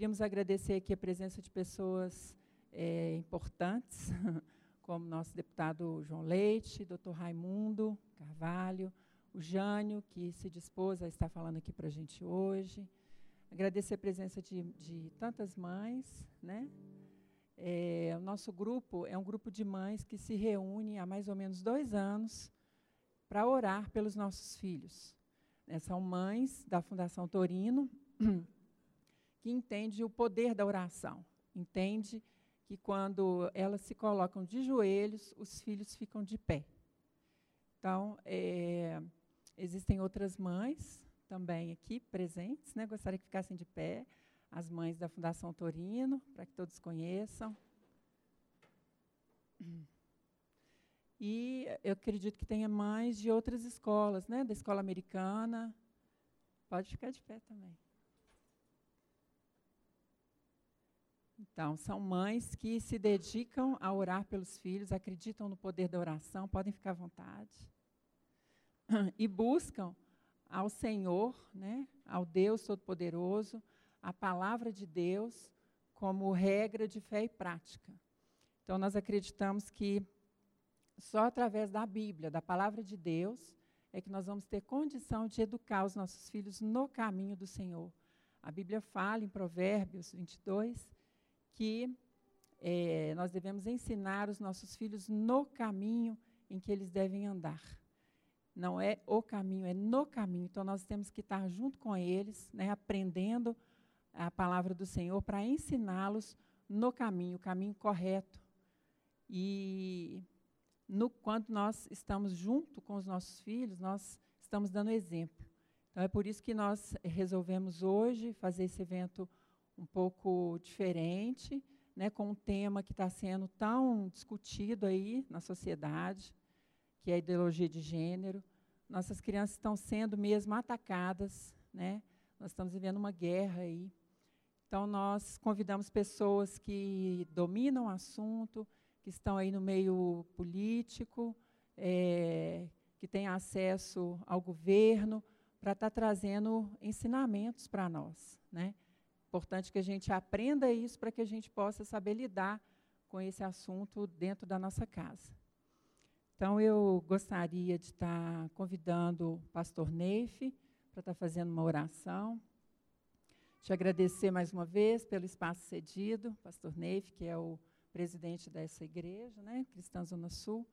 Queríamos agradecer aqui a presença de pessoas é, importantes, como nosso deputado João Leite, doutor Raimundo Carvalho, o Jânio, que se dispôs a estar falando aqui para a gente hoje. Agradecer a presença de, de tantas mães. Né? É, o nosso grupo é um grupo de mães que se reúne há mais ou menos dois anos para orar pelos nossos filhos. É, são mães da Fundação Torino que entende o poder da oração, entende que quando elas se colocam de joelhos, os filhos ficam de pé. Então, é, existem outras mães também aqui presentes, né? gostaria que ficassem de pé, as mães da Fundação Torino, para que todos conheçam. E eu acredito que tenha mães de outras escolas, né? da escola americana. Pode ficar de pé também. Então, são mães que se dedicam a orar pelos filhos, acreditam no poder da oração, podem ficar à vontade. E buscam ao Senhor, né, ao Deus Todo-Poderoso, a palavra de Deus como regra de fé e prática. Então, nós acreditamos que só através da Bíblia, da palavra de Deus, é que nós vamos ter condição de educar os nossos filhos no caminho do Senhor. A Bíblia fala em Provérbios 22 que é, nós devemos ensinar os nossos filhos no caminho em que eles devem andar. Não é o caminho, é no caminho. Então, nós temos que estar junto com eles, né, aprendendo a palavra do Senhor para ensiná-los no caminho, o caminho correto. E no, quando nós estamos junto com os nossos filhos, nós estamos dando exemplo. Então, é por isso que nós resolvemos hoje fazer esse evento um pouco diferente, né, com um tema que está sendo tão discutido aí na sociedade, que é a ideologia de gênero. Nossas crianças estão sendo mesmo atacadas, né? Nós estamos vivendo uma guerra aí. Então nós convidamos pessoas que dominam o assunto, que estão aí no meio político, é, que têm acesso ao governo, para estar tá trazendo ensinamentos para nós, né? Importante que a gente aprenda isso para que a gente possa saber lidar com esse assunto dentro da nossa casa. Então, eu gostaria de estar convidando o pastor Neif para estar fazendo uma oração. Te agradecer mais uma vez pelo espaço cedido, pastor Neif, que é o presidente dessa igreja, né, Cristã Zona Sul,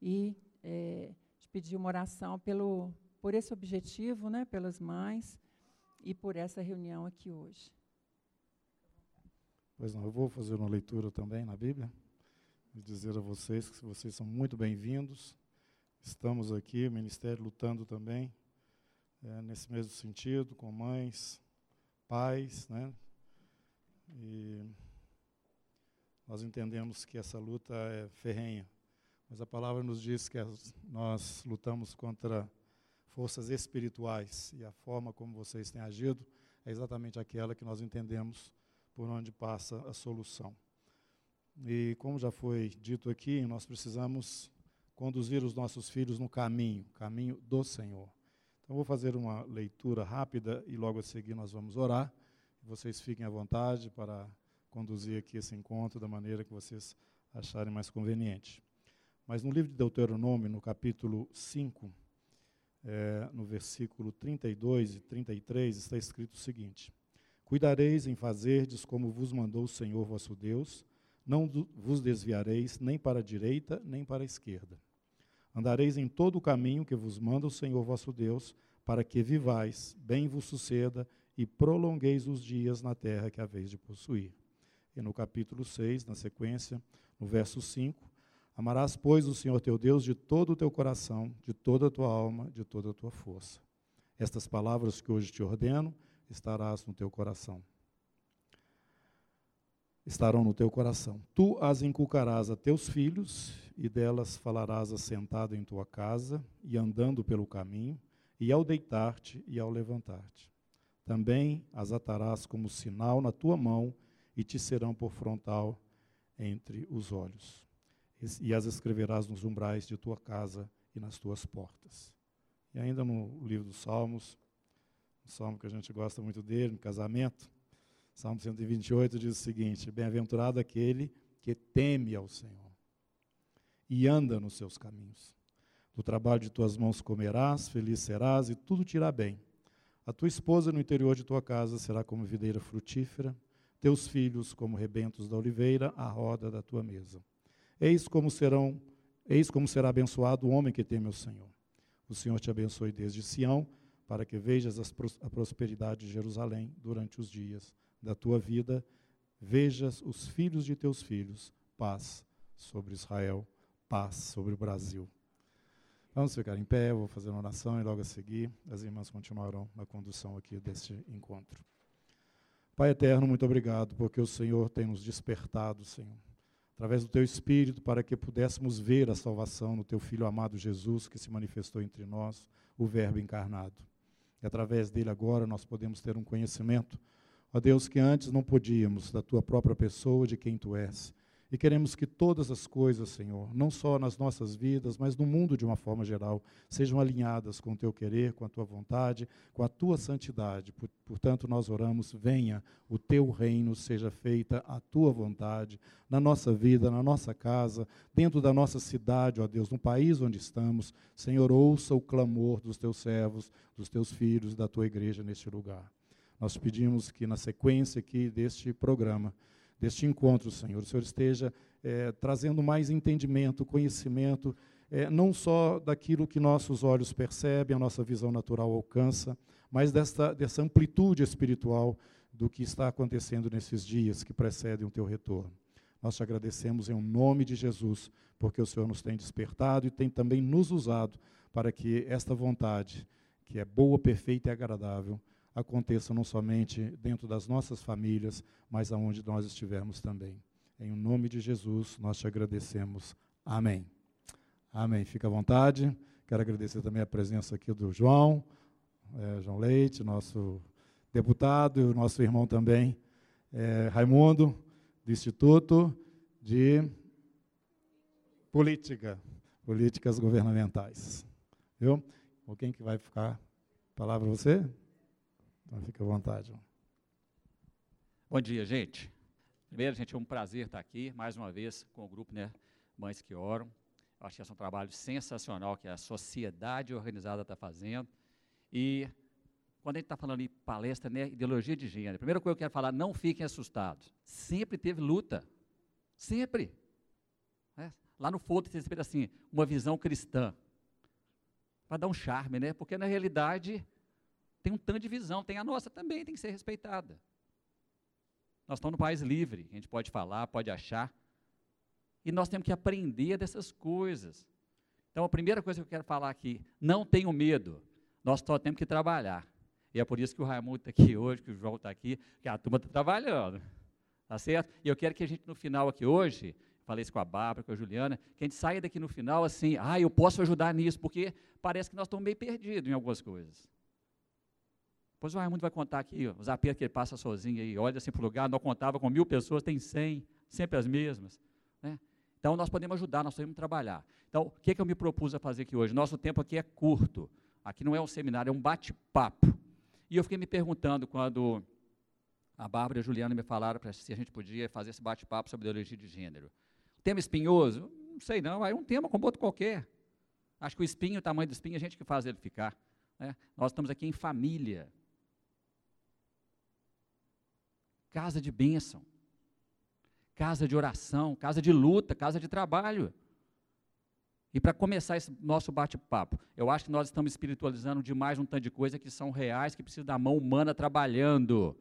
e é, te pedir uma oração pelo, por esse objetivo, né, pelas mães, e por essa reunião aqui hoje. Pois não, eu vou fazer uma leitura também na Bíblia e dizer a vocês que vocês são muito bem-vindos. Estamos aqui, o Ministério lutando também é, nesse mesmo sentido, com mães, pais, né? E nós entendemos que essa luta é ferrenha, mas a palavra nos diz que as, nós lutamos contra forças espirituais e a forma como vocês têm agido é exatamente aquela que nós entendemos por onde passa a solução. E como já foi dito aqui, nós precisamos conduzir os nossos filhos no caminho, caminho do Senhor. Então vou fazer uma leitura rápida e logo a seguir nós vamos orar. Vocês fiquem à vontade para conduzir aqui esse encontro da maneira que vocês acharem mais conveniente. Mas no livro de Deuteronômio, no capítulo 5, é, no versículo 32 e 33, está escrito o seguinte: Cuidareis em fazerdes como vos mandou o Senhor vosso Deus, não vos desviareis nem para a direita nem para a esquerda. Andareis em todo o caminho que vos manda o Senhor vosso Deus, para que vivais, bem vos suceda e prolongueis os dias na terra que haveis de possuir. E no capítulo 6, na sequência, no verso 5, Amarás, pois, o Senhor teu Deus de todo o teu coração, de toda a tua alma, de toda a tua força. Estas palavras que hoje te ordeno estarás no teu coração. Estarão no teu coração. Tu as inculcarás a teus filhos, e delas falarás assentado em tua casa e andando pelo caminho, e ao deitar-te e ao levantar-te. Também as atarás como sinal na tua mão, e te serão por frontal entre os olhos. E as escreverás nos umbrais de tua casa e nas tuas portas. E ainda no livro dos Salmos, um salmo que a gente gosta muito dele, no casamento. Salmo 128 diz o seguinte: Bem-aventurado aquele que teme ao Senhor e anda nos seus caminhos. Do trabalho de tuas mãos comerás, feliz serás e tudo te irá bem. A tua esposa no interior de tua casa será como videira frutífera, teus filhos como rebentos da oliveira à roda da tua mesa. Eis como serão, eis como será abençoado o homem que teme ao Senhor. O Senhor te abençoe desde Sião, para que vejas a prosperidade de Jerusalém durante os dias da tua vida, vejas os filhos de teus filhos, paz sobre Israel, paz sobre o Brasil. Vamos ficar em pé, vou fazer uma oração e logo a seguir as irmãs continuarão na condução aqui deste encontro. Pai eterno, muito obrigado porque o Senhor tem nos despertado, Senhor, através do teu espírito para que pudéssemos ver a salvação no teu filho amado Jesus que se manifestou entre nós, o Verbo encarnado. E através dele agora nós podemos ter um conhecimento, ó Deus, que antes não podíamos, da tua própria pessoa, de quem tu és. E queremos que todas as coisas, Senhor, não só nas nossas vidas, mas no mundo de uma forma geral, sejam alinhadas com o teu querer, com a tua vontade, com a tua santidade. Portanto, nós oramos: venha o teu reino, seja feita a tua vontade na nossa vida, na nossa casa, dentro da nossa cidade, ó Deus, no país onde estamos. Senhor, ouça o clamor dos teus servos, dos teus filhos, da tua igreja neste lugar. Nós pedimos que na sequência aqui deste programa, deste encontro, Senhor. O Senhor esteja é, trazendo mais entendimento, conhecimento, é, não só daquilo que nossos olhos percebem, a nossa visão natural alcança, mas desta, dessa amplitude espiritual do que está acontecendo nesses dias que precedem o teu retorno. Nós te agradecemos em um nome de Jesus, porque o Senhor nos tem despertado e tem também nos usado para que esta vontade, que é boa, perfeita e agradável, aconteça não somente dentro das nossas famílias, mas aonde nós estivermos também. Em nome de Jesus, nós te agradecemos. Amém. Amém. Fica à vontade. Quero agradecer também a presença aqui do João, é, João Leite, nosso deputado, e o nosso irmão também, é, Raimundo, do Instituto de Política, Políticas Governamentais. Viu? Ou quem que vai ficar? Palavra você? Então, fique à vontade. Bom dia, gente. Primeiro, gente, é um prazer estar aqui, mais uma vez, com o grupo né, Mães que Oram. Acho que esse é um trabalho sensacional que a sociedade organizada está fazendo. E quando a gente está falando em palestra, né, ideologia de gênero, a primeira coisa que eu quero falar, não fiquem assustados. Sempre teve luta. Sempre. É. Lá no Foto tem sempre assim, uma visão cristã. Para dar um charme, né? Porque na realidade tem um tanto de visão, tem a nossa também, tem que ser respeitada. Nós estamos no país livre, a gente pode falar, pode achar, e nós temos que aprender dessas coisas. Então, a primeira coisa que eu quero falar aqui, não tenham medo, nós só temos que trabalhar. E é por isso que o Raimundo está aqui hoje, que o João está aqui, que a turma está trabalhando. Tá certo? E eu quero que a gente, no final aqui hoje, falei isso com a Bárbara, com a Juliana, que a gente saia daqui no final assim, ah, eu posso ajudar nisso, porque parece que nós estamos meio perdidos em algumas coisas. Depois o Raimundo vai contar aqui, os apertos que ele passa sozinho aí, olha assim para o lugar, não contava com mil pessoas, tem cem, sempre as mesmas. Né? Então nós podemos ajudar, nós podemos trabalhar. Então, o que, que eu me propus a fazer aqui hoje? Nosso tempo aqui é curto. Aqui não é um seminário, é um bate-papo. E eu fiquei me perguntando quando a Bárbara e a Juliana me falaram para se a gente podia fazer esse bate-papo sobre ideologia de gênero. Tema espinhoso? Não sei não, é um tema como outro qualquer. Acho que o espinho, o tamanho do espinho, é a gente que faz ele ficar. Né? Nós estamos aqui em família. Casa de bênção, casa de oração, casa de luta, casa de trabalho. E para começar esse nosso bate-papo, eu acho que nós estamos espiritualizando demais um tanto de coisa que são reais, que precisam da mão humana trabalhando.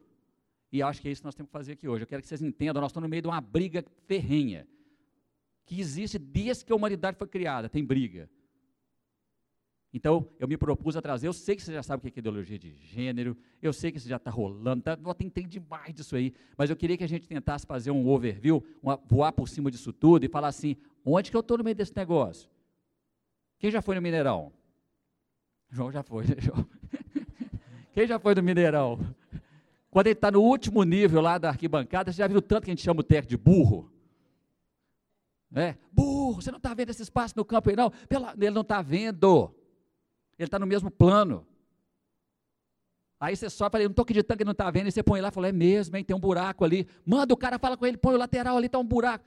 E acho que é isso que nós temos que fazer aqui hoje. Eu quero que vocês entendam, nós estamos no meio de uma briga ferrenha, que existe desde que a humanidade foi criada, tem briga. Então, eu me propus a trazer, eu sei que você já sabe o que é ideologia de gênero, eu sei que isso já está rolando, tá, tem demais disso aí, mas eu queria que a gente tentasse fazer um overview, uma, voar por cima disso tudo e falar assim, onde que eu estou no meio desse negócio? Quem já foi no Mineirão? João já foi, né, João? Quem já foi no Mineirão? Quando ele está no último nível lá da arquibancada, você já viu tanto que a gente chama o técnico de burro? É, burro, você não está vendo esse espaço no campo aí, não? Pela, ele não está vendo. Ele está no mesmo plano. Aí você só fala, não estou acreditando que não está vendo, e você põe lá e fala, é mesmo, hein, tem um buraco ali. Manda o cara, fala com ele, põe o lateral ali, está um buraco.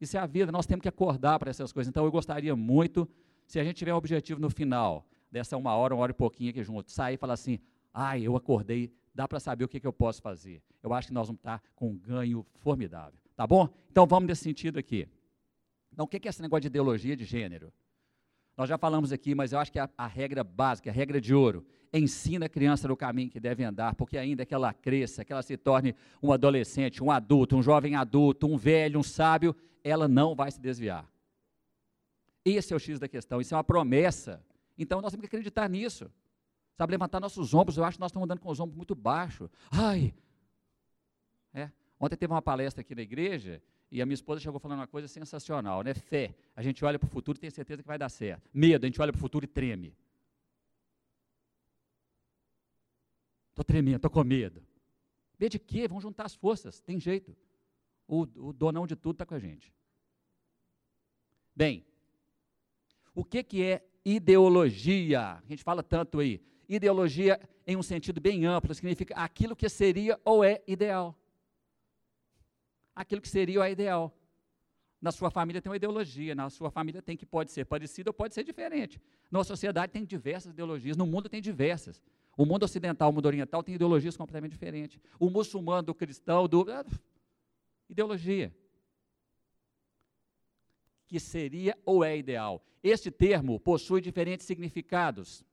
Isso é a vida, nós temos que acordar para essas coisas. Então eu gostaria muito, se a gente tiver um objetivo no final, dessa uma hora, uma hora e pouquinho aqui junto, sair e falar assim, ai, eu acordei, dá para saber o que, que eu posso fazer. Eu acho que nós vamos estar com um ganho formidável. Tá bom? Então vamos nesse sentido aqui. Então o que é esse negócio de ideologia de gênero? Nós já falamos aqui, mas eu acho que a, a regra básica, a regra de ouro, ensina a criança no caminho que deve andar, porque ainda que ela cresça, que ela se torne um adolescente, um adulto, um jovem adulto, um velho, um sábio, ela não vai se desviar. Esse é o X da questão, isso é uma promessa. Então nós temos que acreditar nisso. Sabe, levantar nossos ombros, eu acho que nós estamos andando com os ombros muito baixos. Ai! É. Ontem teve uma palestra aqui na igreja e a minha esposa chegou falando uma coisa sensacional, né? Fé. A gente olha para o futuro e tem certeza que vai dar certo. Medo, a gente olha para o futuro e treme. Estou tremendo, estou com medo. Medo de quê? Vamos juntar as forças, tem jeito. O, o donão de tudo está com a gente. Bem, o que, que é ideologia? A gente fala tanto aí. Ideologia, em um sentido bem amplo, significa aquilo que seria ou é ideal aquilo que seria o ideal. Na sua família tem uma ideologia, na sua família tem que pode ser parecida ou pode ser diferente. Na sociedade tem diversas ideologias, no mundo tem diversas. O mundo ocidental, o mundo oriental tem ideologias completamente diferentes. O muçulmano, do cristão, do. Ah, ideologia. Que seria ou é ideal. Este termo possui diferentes significados,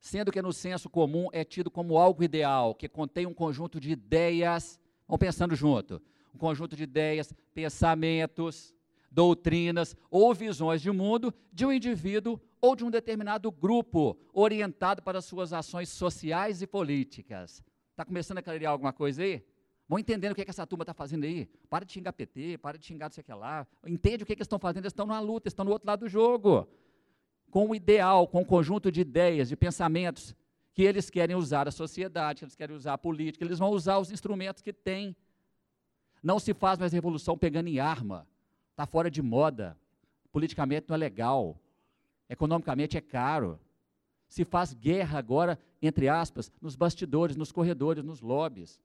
sendo que no senso comum é tido como algo ideal, que contém um conjunto de ideias. Vamos pensando junto um conjunto de ideias, pensamentos, doutrinas ou visões de mundo de um indivíduo ou de um determinado grupo orientado para suas ações sociais e políticas. Está começando a clarear alguma coisa aí? Vão entendendo o que, é que essa turma está fazendo aí. Para de xingar PT, para de xingar não sei o que lá. Entende o que, é que eles estão fazendo? Eles estão numa luta, estão no outro lado do jogo. Com um ideal, com um conjunto de ideias, de pensamentos que eles querem usar a sociedade, que eles querem usar a política, eles vão usar os instrumentos que têm não se faz mais revolução pegando em arma. Está fora de moda. Politicamente não é legal. Economicamente é caro. Se faz guerra agora, entre aspas, nos bastidores, nos corredores, nos lobbies.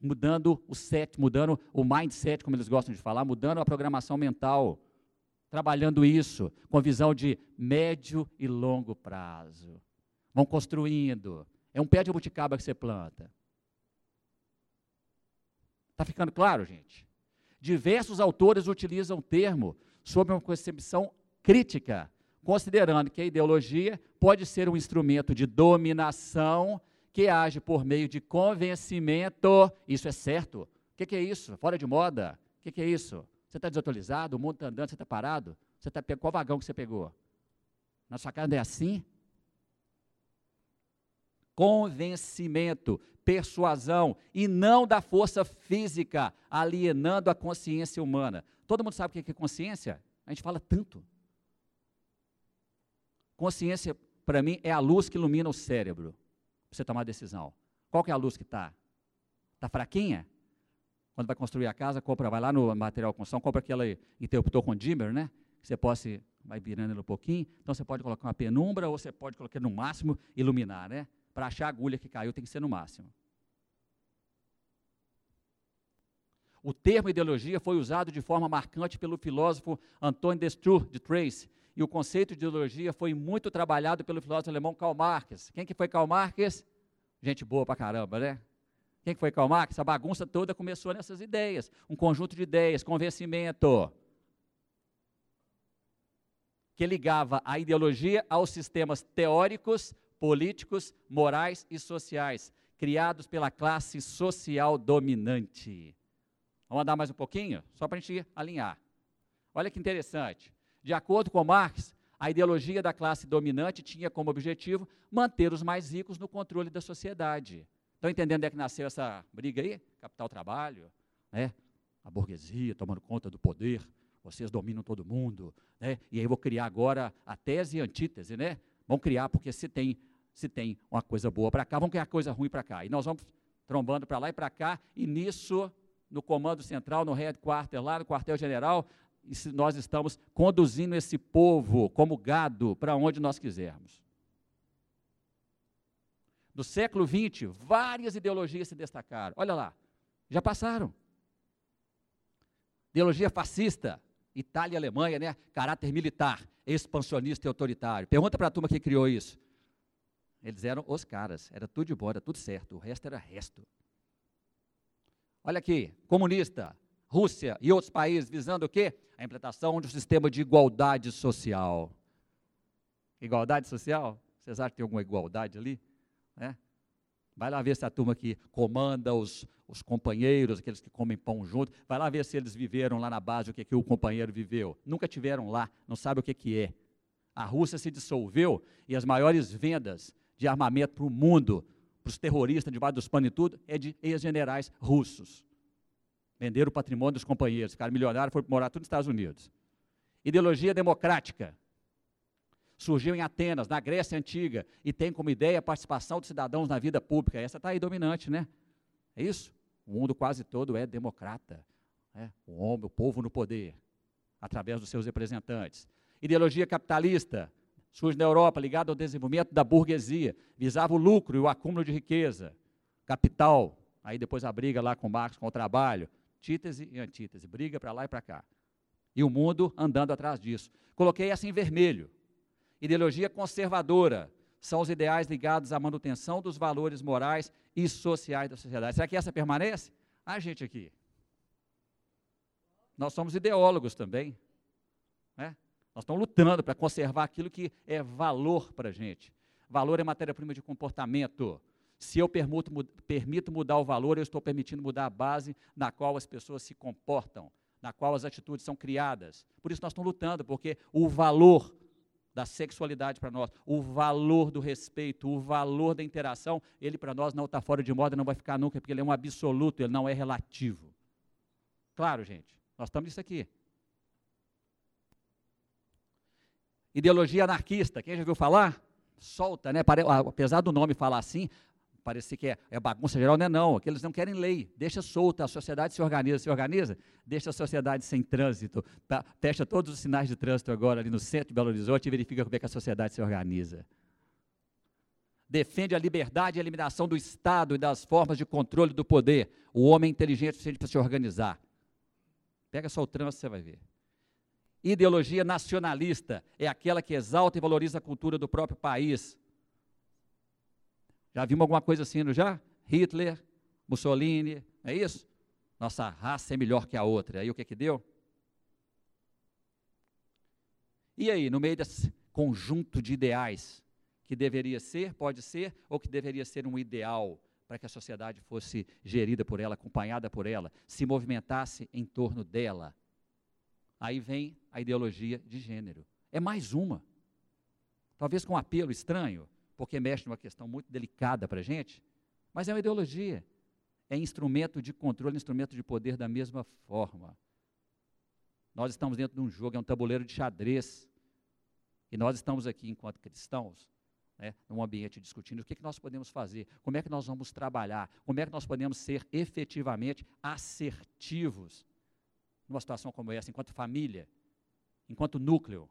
Mudando o set, mudando o mindset, como eles gostam de falar, mudando a programação mental. Trabalhando isso com visão de médio e longo prazo. Vão construindo. É um pé de abuticaba que você planta. Está ficando claro, gente? Diversos autores utilizam o termo sob uma concepção crítica, considerando que a ideologia pode ser um instrumento de dominação que age por meio de convencimento. Isso é certo? O que, que, é isso? Fora de moda? O que, que, é isso? Você está desatualizado? O mundo está andando? Você está parado? Você está Qual vagão que você pegou? Na sua casa não é assim? Convencimento persuasão e não da força física, alienando a consciência humana. Todo mundo sabe o que é consciência? A gente fala tanto. Consciência, para mim, é a luz que ilumina o cérebro, para você tomar decisão. Qual que é a luz que está? Está fraquinha? Quando vai construir a casa, compra, vai lá no material de construção, compra aquele interruptor com dimmer, né? Que você possa, vai virando ele um pouquinho. Então você pode colocar uma penumbra ou você pode colocar no máximo iluminar, né? Para achar a agulha que caiu tem que ser no máximo. O termo ideologia foi usado de forma marcante pelo filósofo Antoine Destrue de Trace, e o conceito de ideologia foi muito trabalhado pelo filósofo alemão Karl Marx. Quem que foi Karl Marx? Gente boa pra caramba, né? Quem que foi Karl Marx? A bagunça toda começou nessas ideias, um conjunto de ideias, convencimento, que ligava a ideologia aos sistemas teóricos, políticos, morais e sociais, criados pela classe social dominante. Vamos andar mais um pouquinho? Só para a gente alinhar. Olha que interessante. De acordo com Marx, a ideologia da classe dominante tinha como objetivo manter os mais ricos no controle da sociedade. Estão entendendo onde é que nasceu essa briga aí? Capital-trabalho, né? a burguesia tomando conta do poder, vocês dominam todo mundo, né? e aí eu vou criar agora a tese e a antítese, né? Vão criar, porque se tem, se tem uma coisa boa para cá, vão criar coisa ruim para cá. E nós vamos trombando para lá e para cá, e nisso no comando central, no headquarter, lá no quartel-general, nós estamos conduzindo esse povo como gado para onde nós quisermos. No século XX, várias ideologias se destacaram. Olha lá, já passaram. Ideologia fascista, Itália e Alemanha, né? Caráter militar, expansionista e autoritário. Pergunta para a turma que criou isso. Eles eram os caras, era tudo de boa, tudo certo, o resto era resto. Olha aqui, comunista, Rússia e outros países visando o quê? A implantação de um sistema de igualdade social. Igualdade social? Vocês acham que tem alguma igualdade ali? Né? Vai lá ver se a turma que comanda os, os companheiros, aqueles que comem pão junto, vai lá ver se eles viveram lá na base o que, que o companheiro viveu. Nunca tiveram lá, não sabe o que, que é. A Rússia se dissolveu e as maiores vendas de armamento para o mundo, para os terroristas debaixo dos panos e tudo, é de ex-generais russos. Venderam o patrimônio dos companheiros, ficaram milionários, foram morar tudo nos Estados Unidos. Ideologia democrática surgiu em Atenas, na Grécia Antiga, e tem como ideia a participação dos cidadãos na vida pública. Essa está aí dominante, né? É isso? O mundo quase todo é democrata. Né? O homem, o povo no poder, através dos seus representantes. Ideologia capitalista surge na Europa, ligada ao desenvolvimento da burguesia, visava o lucro e o acúmulo de riqueza. Capital, aí depois a briga lá com Marx, com o trabalho. Títese e antítese, briga para lá e para cá. E o mundo andando atrás disso. Coloquei essa em vermelho. Ideologia conservadora são os ideais ligados à manutenção dos valores morais e sociais da sociedade. Será que essa permanece? A gente aqui. Nós somos ideólogos também. Nós estamos lutando para conservar aquilo que é valor para a gente. Valor é matéria-prima de comportamento. Se eu permito, permito mudar o valor, eu estou permitindo mudar a base na qual as pessoas se comportam, na qual as atitudes são criadas. Por isso nós estamos lutando, porque o valor da sexualidade para nós, o valor do respeito, o valor da interação, ele para nós não está fora de moda, não vai ficar nunca, porque ele é um absoluto, ele não é relativo. Claro, gente, nós estamos nisso aqui. Ideologia anarquista, quem já viu falar? Solta, né? Apesar do nome falar assim, parecer que é, é, bagunça geral, não é não, que eles não querem lei, deixa solta, a sociedade se organiza, se organiza, deixa a sociedade sem trânsito, tá? fecha todos os sinais de trânsito agora ali no centro de Belo Horizonte e verifica como é que a sociedade se organiza. Defende a liberdade e a eliminação do Estado e das formas de controle do poder. O homem é inteligente o suficiente para se organizar. Pega só o trânsito, você vai ver. Ideologia nacionalista é aquela que exalta e valoriza a cultura do próprio país, já vimos alguma coisa assim, não já? Hitler, Mussolini, é isso? Nossa raça é melhor que a outra. Aí o que que deu? E aí, no meio desse conjunto de ideais, que deveria ser, pode ser, ou que deveria ser um ideal para que a sociedade fosse gerida por ela, acompanhada por ela, se movimentasse em torno dela. Aí vem a ideologia de gênero. É mais uma. Talvez com um apelo estranho, porque mexe numa questão muito delicada para a gente, mas é uma ideologia. É instrumento de controle, instrumento de poder da mesma forma. Nós estamos dentro de um jogo, é um tabuleiro de xadrez. E nós estamos aqui, enquanto cristãos, né, num ambiente discutindo o que, que nós podemos fazer, como é que nós vamos trabalhar, como é que nós podemos ser efetivamente assertivos numa situação como essa, enquanto família, enquanto núcleo,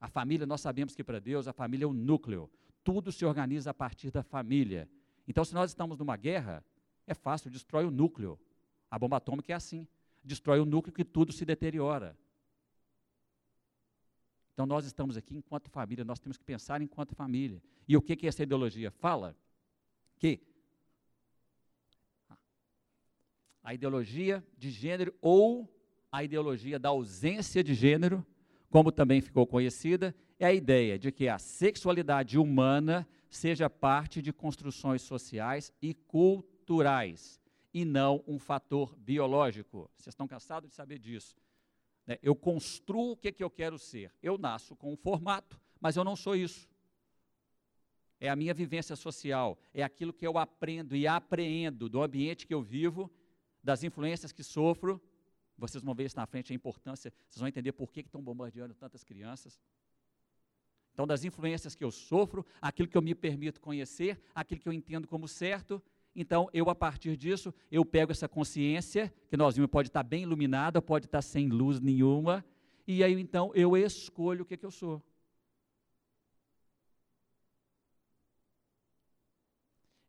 a família, nós sabemos que para Deus a família é o núcleo. Tudo se organiza a partir da família. Então, se nós estamos numa guerra, é fácil, destrói o núcleo. A bomba atômica é assim. Destrói o núcleo que tudo se deteriora. Então, nós estamos aqui enquanto família, nós temos que pensar enquanto família. E o que, que essa ideologia fala? Que a ideologia de gênero ou a ideologia da ausência de gênero como também ficou conhecida, é a ideia de que a sexualidade humana seja parte de construções sociais e culturais, e não um fator biológico. Vocês estão cansados de saber disso. Né? Eu construo o que, que eu quero ser. Eu nasço com um formato, mas eu não sou isso. É a minha vivência social, é aquilo que eu aprendo e apreendo do ambiente que eu vivo, das influências que sofro vocês vão ver isso na frente, a importância, vocês vão entender por que estão bombardeando tantas crianças. Então, das influências que eu sofro, aquilo que eu me permito conhecer, aquilo que eu entendo como certo, então eu, a partir disso, eu pego essa consciência, que nós vimos pode estar bem iluminada, pode estar sem luz nenhuma, e aí então eu escolho o que, que eu sou.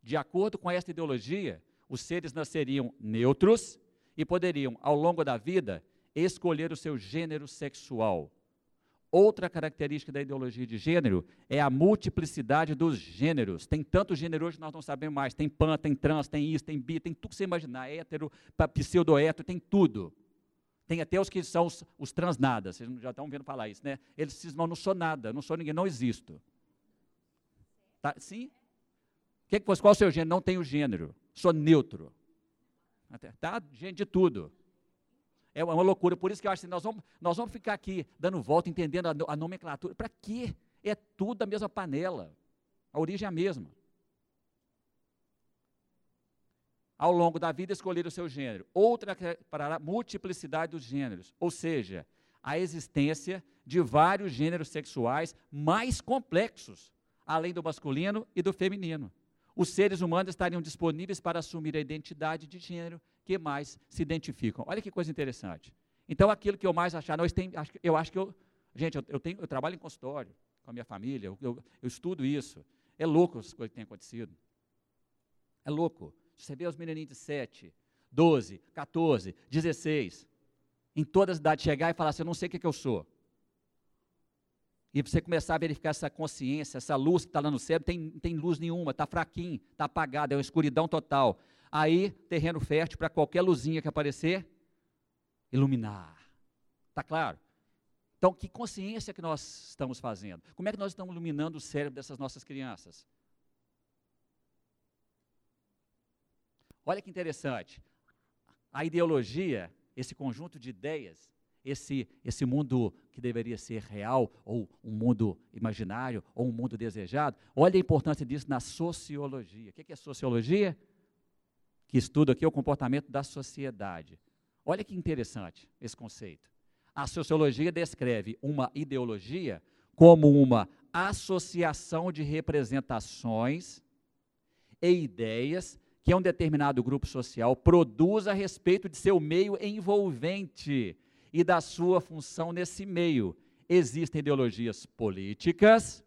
De acordo com esta ideologia, os seres nasceriam neutros e poderiam, ao longo da vida, escolher o seu gênero sexual. Outra característica da ideologia de gênero é a multiplicidade dos gêneros. Tem tanto gênero hoje que nós não sabemos mais. Tem pan, tem trans, tem isso, tem bi, tem tudo que você imaginar. Hétero, pseudo-hétero, tem tudo. Tem até os que são os, os transnadas. Vocês já estão vendo falar isso, né? Eles cismam, não sou nada, não sou ninguém, não existo. Tá? Sim? Que que, qual o seu gênero? Não tenho gênero. Sou neutro. Tá? Gente de tudo. É uma loucura. Por isso que eu acho que nós vamos, nós vamos ficar aqui dando volta, entendendo a, a nomenclatura. Para quê? É tudo a mesma panela. A origem é a mesma. Ao longo da vida, escolher o seu gênero. Outra para a multiplicidade dos gêneros. Ou seja, a existência de vários gêneros sexuais mais complexos, além do masculino e do feminino os seres humanos estariam disponíveis para assumir a identidade de gênero que mais se identificam. Olha que coisa interessante. Então, aquilo que eu mais achar, nós tem, eu acho que eu, gente, eu, eu, tenho, eu trabalho em consultório com a minha família, eu, eu, estudo isso. É louco as coisas que têm acontecido. É louco. Você vê os menininhos de 7, 12, 14, 16, em todas as idades chegar e falar assim, eu não sei o que, que eu sou. E você começar a verificar essa consciência, essa luz que está lá no cérebro, tem, tem luz nenhuma, está fraquinho, está apagado, é uma escuridão total. Aí, terreno fértil para qualquer luzinha que aparecer, iluminar. Está claro? Então, que consciência que nós estamos fazendo? Como é que nós estamos iluminando o cérebro dessas nossas crianças? Olha que interessante. A ideologia, esse conjunto de ideias, esse, esse mundo que deveria ser real, ou um mundo imaginário, ou um mundo desejado. Olha a importância disso na sociologia. O que é sociologia? Que estuda aqui o comportamento da sociedade. Olha que interessante esse conceito. A sociologia descreve uma ideologia como uma associação de representações e ideias que um determinado grupo social produz a respeito de seu meio envolvente e da sua função nesse meio. Existem ideologias políticas,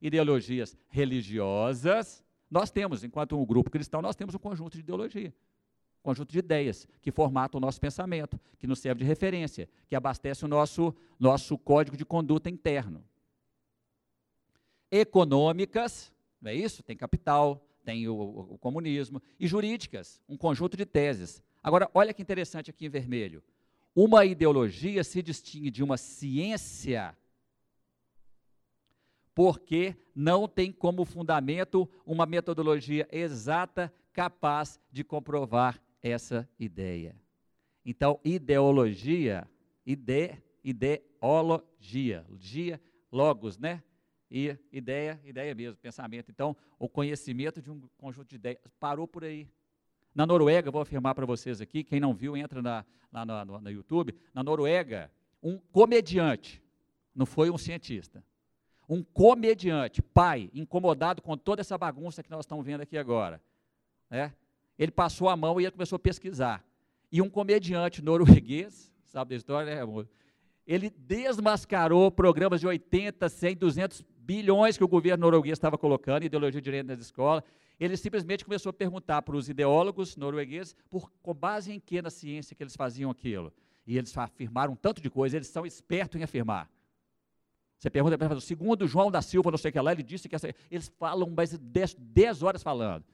ideologias religiosas. Nós temos, enquanto um grupo cristão, nós temos um conjunto de ideologia, um conjunto de ideias que formatam o nosso pensamento, que nos serve de referência, que abastece o nosso, nosso código de conduta interno. Econômicas, não é isso? Tem capital, tem o, o, o comunismo, e jurídicas, um conjunto de teses. Agora, olha que interessante aqui em vermelho. Uma ideologia se distingue de uma ciência porque não tem como fundamento uma metodologia exata capaz de comprovar essa ideia. Então, ideologia, ide, ideologia, logos, né? E ideia, ideia mesmo, pensamento. Então, o conhecimento de um conjunto de ideias parou por aí. Na Noruega, vou afirmar para vocês aqui, quem não viu, entra na, lá no, no, no YouTube. Na Noruega, um comediante, não foi um cientista, um comediante, pai, incomodado com toda essa bagunça que nós estamos vendo aqui agora. Né? Ele passou a mão e ele começou a pesquisar. E um comediante norueguês, sabe da história, né, amor? Ele desmascarou programas de 80, 100, 200 bilhões que o governo norueguês estava colocando, ideologia de direito nas escolas, ele simplesmente começou a perguntar para os ideólogos noruegueses por, com base em que na ciência que eles faziam aquilo. E eles afirmaram um tanto de coisa, eles são espertos em afirmar. Você pergunta para ele, segundo João da Silva, não sei o que lá, ele disse que essa, eles falam mais de 10, horas falando.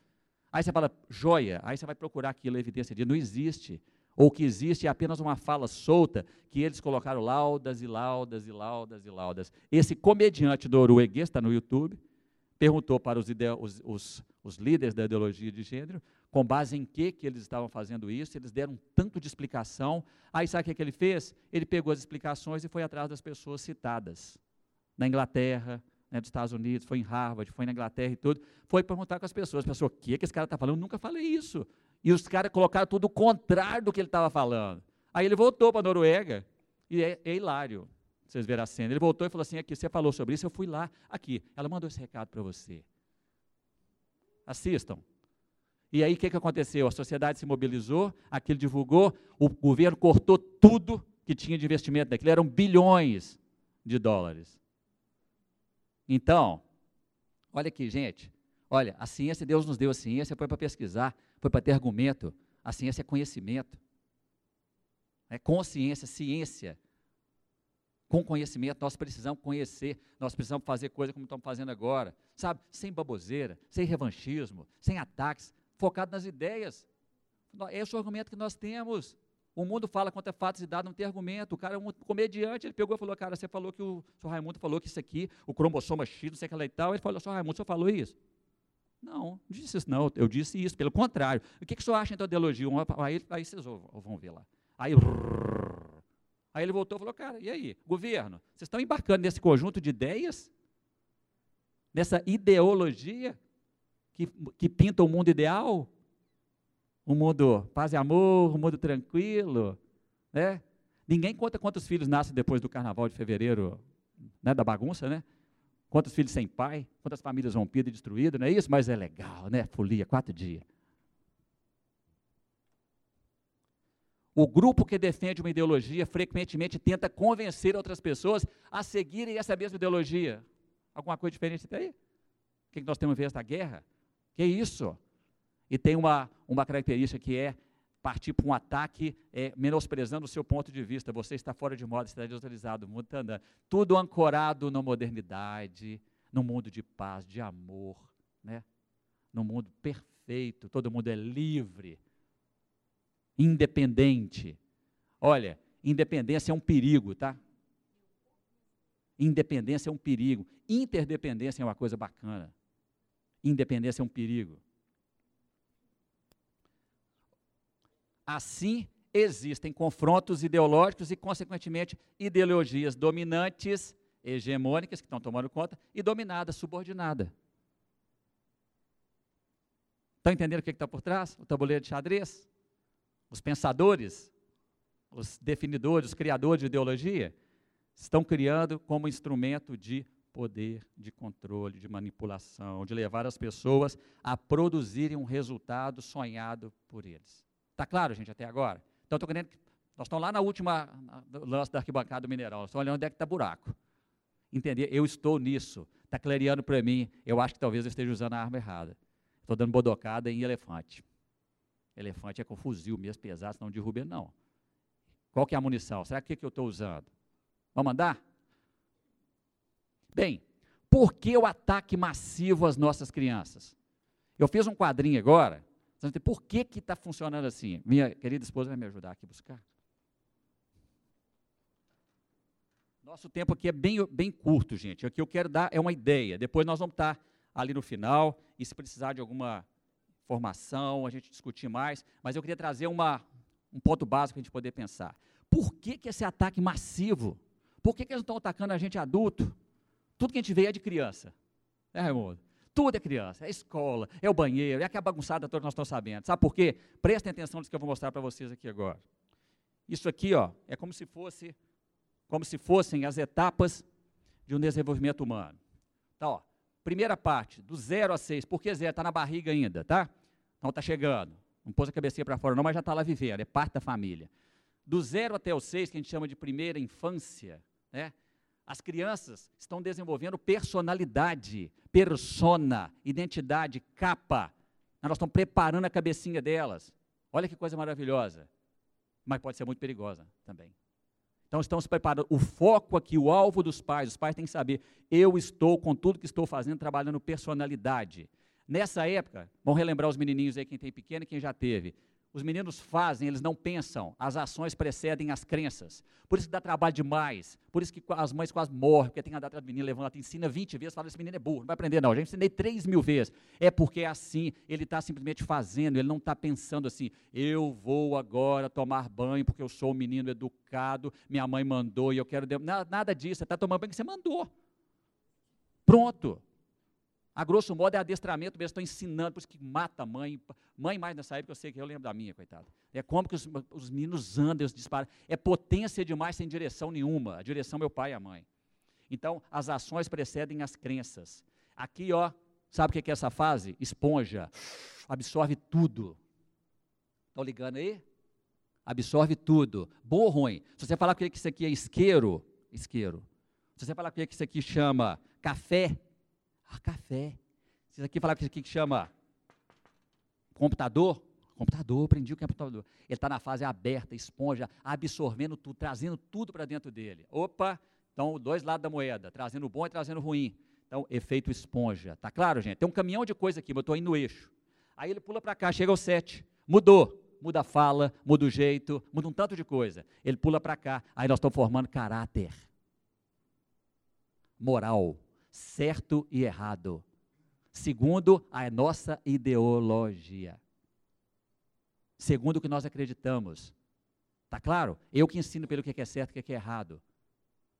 Aí você fala, joia, aí você vai procurar aquilo, evidência de não existe. Ou que existe é apenas uma fala solta que eles colocaram laudas e laudas e laudas e laudas. Esse comediante norueguês está no YouTube, perguntou para os, os, os, os, líderes da ideologia de gênero, com base em que, que eles estavam fazendo isso, eles deram um tanto de explicação. Aí sabe o que, que ele fez? Ele pegou as explicações e foi atrás das pessoas citadas. Na Inglaterra, né, dos Estados Unidos, foi em Harvard, foi na Inglaterra e tudo. Foi perguntar com as pessoas, pessoa, o que, que esse cara está falando? Eu nunca falei isso. E os caras colocaram tudo o contrário do que ele estava falando. Aí ele voltou para a Noruega, e é, é hilário vocês verem a cena. Ele voltou e falou assim: aqui, você falou sobre isso, eu fui lá, aqui. Ela mandou esse recado para você. Assistam. E aí o que, que aconteceu? A sociedade se mobilizou, aquilo divulgou, o governo cortou tudo que tinha de investimento daquilo, eram bilhões de dólares. Então, olha aqui, gente, Olha, a ciência, Deus nos deu a ciência, foi para pesquisar, foi para ter argumento. A ciência é conhecimento. É consciência, ciência. Com conhecimento, nós precisamos conhecer, nós precisamos fazer coisa como estamos fazendo agora, sabe? Sem baboseira, sem revanchismo, sem ataques, focado nas ideias. Esse é o argumento que nós temos. O mundo fala quanto é fatos e dados, não tem argumento. O cara é um comediante, ele pegou e falou, cara, você falou que o senhor Raimundo falou que isso aqui, o cromossoma X, não sei o que lá e tal. Ele falou, senhor Raimundo, o senhor falou isso? Não, não disse isso não, eu disse isso, pelo contrário. O que, que o senhor acha então de elogio? Aí, aí vocês vão ver lá. Aí, aí ele voltou e falou, cara, e aí, governo, vocês estão embarcando nesse conjunto de ideias? Nessa ideologia que, que pinta o mundo ideal? um mundo paz e amor, um mundo tranquilo, né? Ninguém conta quantos filhos nascem depois do carnaval de fevereiro, né, da bagunça, né? Quantos filhos sem pai, quantas famílias rompidas e destruídas, não é isso? Mas é legal, né? Folia, quatro dias. O grupo que defende uma ideologia frequentemente tenta convencer outras pessoas a seguirem essa mesma ideologia. Alguma coisa diferente daí? O que nós temos a ver esta guerra? Que isso? E tem uma, uma característica que é partir para um ataque é, menosprezando o seu ponto de vista. Você está fora de moda, está desatualizado, o mundo está andando. Tudo ancorado na modernidade, no mundo de paz, de amor, né? no mundo perfeito, todo mundo é livre, independente. Olha, independência é um perigo, tá? Independência é um perigo. Interdependência é uma coisa bacana. Independência é um perigo. Assim, existem confrontos ideológicos e, consequentemente, ideologias dominantes, hegemônicas, que estão tomando conta, e dominada, subordinada. Estão entendendo o que está por trás? O tabuleiro de xadrez? Os pensadores, os definidores, os criadores de ideologia, estão criando como instrumento de poder, de controle, de manipulação, de levar as pessoas a produzirem um resultado sonhado por eles. Está claro, gente, até agora? Então, estou querendo. Nós estamos lá na última lance da arquibancada do mineral. Nós estamos olhando onde é que está buraco. Entender? Eu estou nisso. Está clareando para mim. Eu acho que talvez eu esteja usando a arma errada. Estou dando bodocada em elefante. Elefante é com fuzil mesmo pesado, senão derruba ele, não. Qual que é a munição? Será que, que eu estou usando? Vamos andar? Bem, por que o ataque massivo às nossas crianças? Eu fiz um quadrinho agora, por que está funcionando assim? Minha querida esposa vai me ajudar aqui a buscar. Nosso tempo aqui é bem, bem curto, gente. O que eu quero dar é uma ideia. Depois nós vamos estar ali no final, e se precisar de alguma informação, a gente discutir mais. Mas eu queria trazer uma, um ponto básico para a gente poder pensar. Por que, que esse ataque massivo? Por que, que eles estão atacando a gente adulto? Tudo que a gente vê é de criança. É, Raimundo? Tudo é criança, é escola, é o banheiro, é aquela bagunçada toda que nós estamos sabendo. Sabe por quê? Prestem atenção nisso que eu vou mostrar para vocês aqui agora. Isso aqui, ó, é como se fosse, como se fossem as etapas de um desenvolvimento humano. Então, ó, primeira parte, do zero a seis. Por que zero? Está na barriga ainda, tá? Então está chegando. Não pôs a cabecinha para fora não, mas já está lá vivendo, é parte da família. Do zero até o seis, que a gente chama de primeira infância, né? As crianças estão desenvolvendo personalidade, persona, identidade, capa. Nós estamos preparando a cabecinha delas. Olha que coisa maravilhosa. Mas pode ser muito perigosa também. Então estamos preparando. O foco aqui, o alvo dos pais, os pais têm que saber: eu estou, com tudo que estou fazendo, trabalhando personalidade. Nessa época, vamos relembrar os menininhos aí, quem tem pequeno e quem já teve. Os meninos fazem, eles não pensam. As ações precedem as crenças. Por isso que dá trabalho demais. Por isso que as mães quase morrem, porque tem que andar atrás do menino, levando, te ensina 20 vezes, fala, esse menino é burro, não vai aprender não. Já ensinei 3 mil vezes. É porque é assim, ele está simplesmente fazendo, ele não está pensando assim, eu vou agora tomar banho porque eu sou um menino educado, minha mãe mandou e eu quero... Nada, nada disso, você está tomando banho que você mandou. Pronto. A grosso modo é adestramento mesmo, estou ensinando, por isso que mata a mãe. Mãe mais nessa época, eu sei que eu lembro da minha, coitada. É como que os, os meninos andam, eles disparam. É potência demais sem direção nenhuma. A direção é meu pai e a mãe. Então, as ações precedem as crenças. Aqui, ó, sabe o que é essa fase? Esponja. Absorve tudo. Estão ligando aí? Absorve tudo. Bom ou ruim? Se você falar que isso aqui é isqueiro, isqueiro. Se você falar que isso aqui chama café, ah, café. Vocês aqui falaram que aqui que chama computador. Computador, aprendi o que é computador. Ele está na fase aberta, esponja, absorvendo tudo, trazendo tudo para dentro dele. Opa, então dois lados da moeda, trazendo o bom e trazendo o ruim. Então, efeito esponja. Tá claro, gente? Tem um caminhão de coisa aqui, mas eu estou indo no eixo. Aí ele pula para cá, chega ao 7. Mudou. Muda a fala, muda o jeito, muda um tanto de coisa. Ele pula para cá. Aí nós estamos formando caráter. Moral. Certo e errado. Segundo a nossa ideologia. Segundo o que nós acreditamos. Tá claro? Eu que ensino pelo que é certo e o que é errado.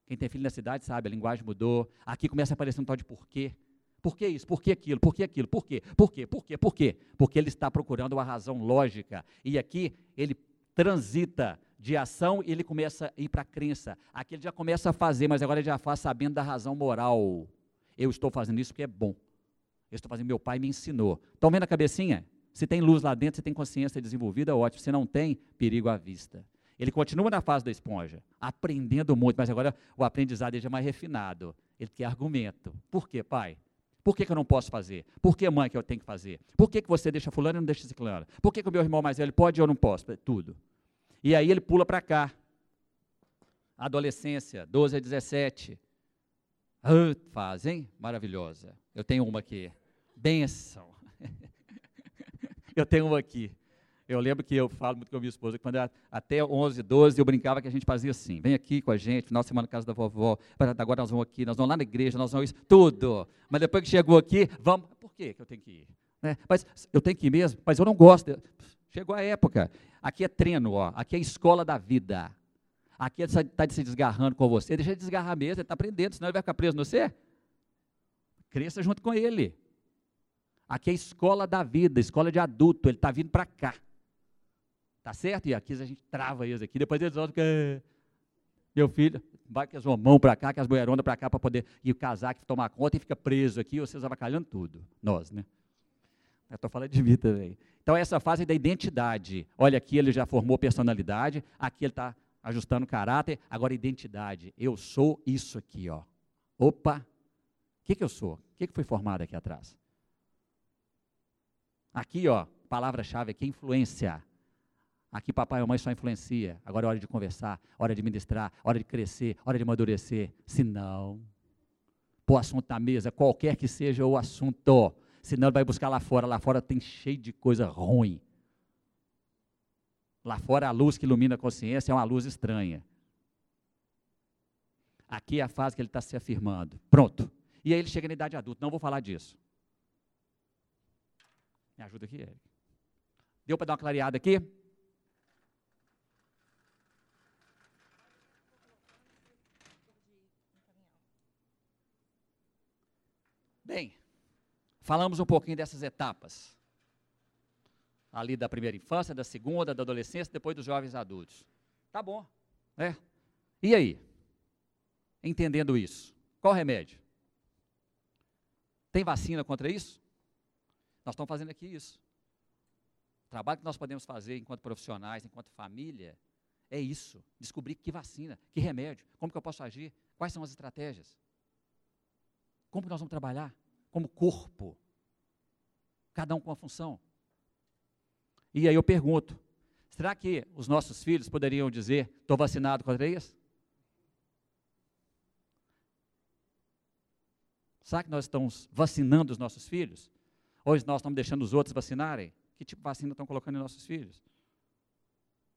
Quem tem filho na cidade sabe, a linguagem mudou. Aqui começa a aparecer um tal de porquê. Por que isso? Por que aquilo? Por que aquilo? Por quê? Por quê? Por quê? Por quê? Porque ele está procurando uma razão lógica. E aqui ele transita de ação e ele começa a ir para a crença. Aqui ele já começa a fazer, mas agora ele já faz sabendo da razão moral. Eu estou fazendo isso porque é bom. Eu estou fazendo, meu pai me ensinou. Estão vendo a cabecinha? Se tem luz lá dentro, você tem consciência desenvolvida, ótimo. Se não tem, perigo à vista. Ele continua na fase da esponja, aprendendo muito, mas agora o aprendizado é mais refinado. Ele quer argumento. Por quê, pai? Por que, que, eu não posso fazer? Por que, mãe, que eu tenho que fazer? Por que, que você deixa fulano e não deixa ciclano? Por que, que o meu irmão mais velho pode e eu não posso? Tudo. E aí ele pula para cá. Adolescência, 12 a 17. Ah, hein? Maravilhosa. Eu tenho uma aqui. Benção. eu tenho uma aqui. Eu lembro que eu falo muito com a minha esposa, quando era até 11, 12, eu brincava que a gente fazia assim, vem aqui com a gente, final de semana na casa da vovó, agora nós vamos aqui, nós vamos lá na igreja, nós vamos isso, tudo. Mas depois que chegou aqui, vamos, por que eu tenho que ir? Né? Mas eu tenho que ir mesmo, mas eu não gosto. Chegou a época. Aqui é treino, ó. aqui é escola da vida. Aqui ele está se desgarrando com você, deixa ele desgarrar mesmo, ele está aprendendo, senão ele vai ficar preso no você. Cresça junto com ele. Aqui é escola da vida, escola de adulto, ele está vindo para cá. Tá certo? E aqui a gente trava eles aqui. Depois eles voltam que meu filho vai com as mãos para cá, com as mulheronas para cá para poder ir casar, que tomar conta e fica preso aqui, vocês avacalhando tudo. Nós, né? Eu estou falando de mim também. Então, essa fase da identidade. Olha, aqui ele já formou personalidade, aqui ele está ajustando caráter, agora identidade. Eu sou isso aqui, ó. Opa! O que, que eu sou? O que, que foi formado aqui atrás? Aqui, ó, palavra-chave aqui, influência. Aqui papai e mamãe só influencia. Agora é hora de conversar, hora de ministrar, hora de crescer, hora de amadurecer. Se não, pôr o assunto na mesa, qualquer que seja o assunto. Senão ele vai buscar lá fora. Lá fora tem cheio de coisa ruim. Lá fora a luz que ilumina a consciência é uma luz estranha. Aqui é a fase que ele está se afirmando. Pronto. E aí ele chega na idade adulta. Não vou falar disso. Me ajuda aqui, Eric. Deu para dar uma clareada aqui? Bem, falamos um pouquinho dessas etapas. Ali da primeira infância, da segunda, da adolescência, depois dos jovens adultos. Tá bom, né? E aí? Entendendo isso, qual remédio? Tem vacina contra isso? Nós estamos fazendo aqui isso. O trabalho que nós podemos fazer enquanto profissionais, enquanto família, é isso. Descobrir que vacina, que remédio, como que eu posso agir, quais são as estratégias. Como que nós vamos trabalhar? Como corpo. Cada um com uma função. E aí eu pergunto: será que os nossos filhos poderiam dizer, estou vacinado contra isso? Será que nós estamos vacinando os nossos filhos? Ou nós estamos deixando os outros vacinarem? Que tipo de vacina estão colocando em nossos filhos?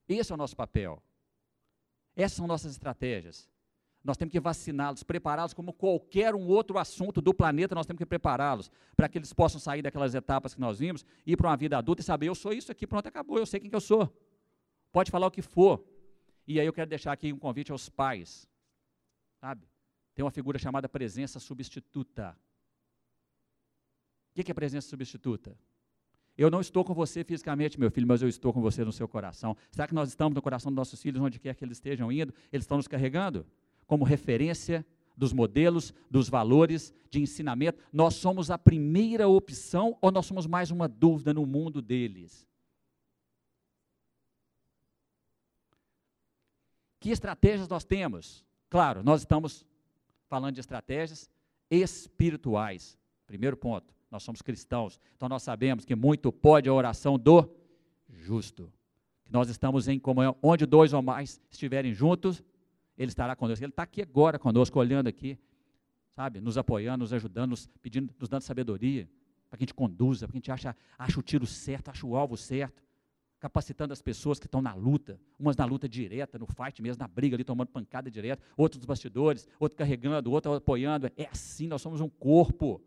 Esse é o nosso papel. Essas são nossas estratégias. Nós temos que vaciná-los, prepará-los como qualquer um outro assunto do planeta, nós temos que prepará-los para que eles possam sair daquelas etapas que nós vimos, ir para uma vida adulta e saber, eu sou isso aqui, pronto, acabou, eu sei quem que eu sou. Pode falar o que for. E aí eu quero deixar aqui um convite aos pais. Sabe? Tem uma figura chamada presença substituta. O que é presença substituta? Eu não estou com você fisicamente, meu filho, mas eu estou com você no seu coração. Será que nós estamos no coração dos nossos filhos, onde quer que eles estejam indo? Eles estão nos carregando? Como referência dos modelos, dos valores de ensinamento. Nós somos a primeira opção ou nós somos mais uma dúvida no mundo deles? Que estratégias nós temos? Claro, nós estamos falando de estratégias espirituais. Primeiro ponto, nós somos cristãos. Então nós sabemos que muito pode a oração do justo. Nós estamos em comunhão, onde dois ou mais estiverem juntos, ele estará conosco. Ele está aqui agora conosco, olhando aqui, sabe, nos apoiando, nos ajudando, nos pedindo, nos dando sabedoria, para que a gente conduza, para que a gente ache, ache o tiro certo, ache o alvo certo capacitando as pessoas que estão na luta, umas na luta direta, no fight mesmo, na briga ali, tomando pancada direta, outros nos bastidores, outro carregando, outro apoiando. É assim, nós somos um corpo.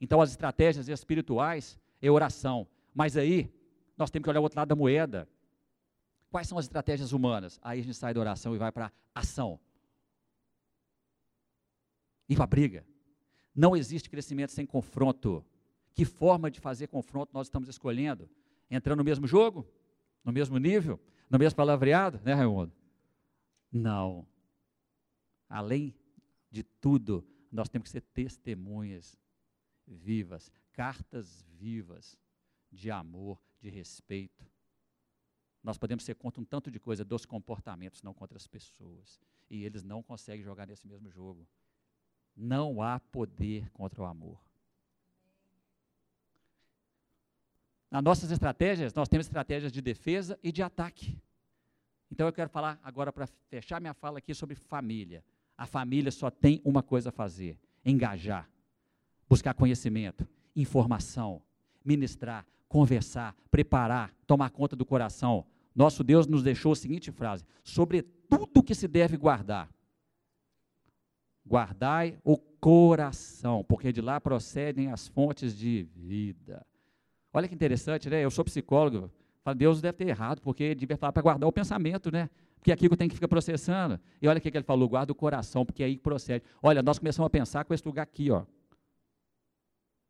Então, as estratégias espirituais é oração. Mas aí, nós temos que olhar o outro lado da moeda. Quais são as estratégias humanas? Aí a gente sai da oração e vai para ação. E para briga. Não existe crescimento sem confronto. Que forma de fazer confronto nós estamos escolhendo? entrando no mesmo jogo? No mesmo nível? No mesmo palavreado? Né, Raimundo? Não. Além de tudo, nós temos que ser testemunhas vivas, cartas vivas de amor, de respeito. Nós podemos ser contra um tanto de coisa dos comportamentos, não contra as pessoas. E eles não conseguem jogar nesse mesmo jogo. Não há poder contra o amor. Nas nossas estratégias, nós temos estratégias de defesa e de ataque. Então eu quero falar agora, para fechar minha fala aqui, sobre família. A família só tem uma coisa a fazer: engajar, buscar conhecimento, informação, ministrar, conversar, preparar, tomar conta do coração. Nosso Deus nos deixou a seguinte frase: sobre tudo que se deve guardar, guardai o coração, porque de lá procedem as fontes de vida. Olha que interessante, né? Eu sou psicólogo. Falo, Deus deve ter errado, porque devia falar para guardar o pensamento, né? Porque é aqui eu tenho que ficar processando. E olha o que, ele falou: guarda o coração, porque aí procede. Olha, nós começamos a pensar com esse lugar aqui, ó.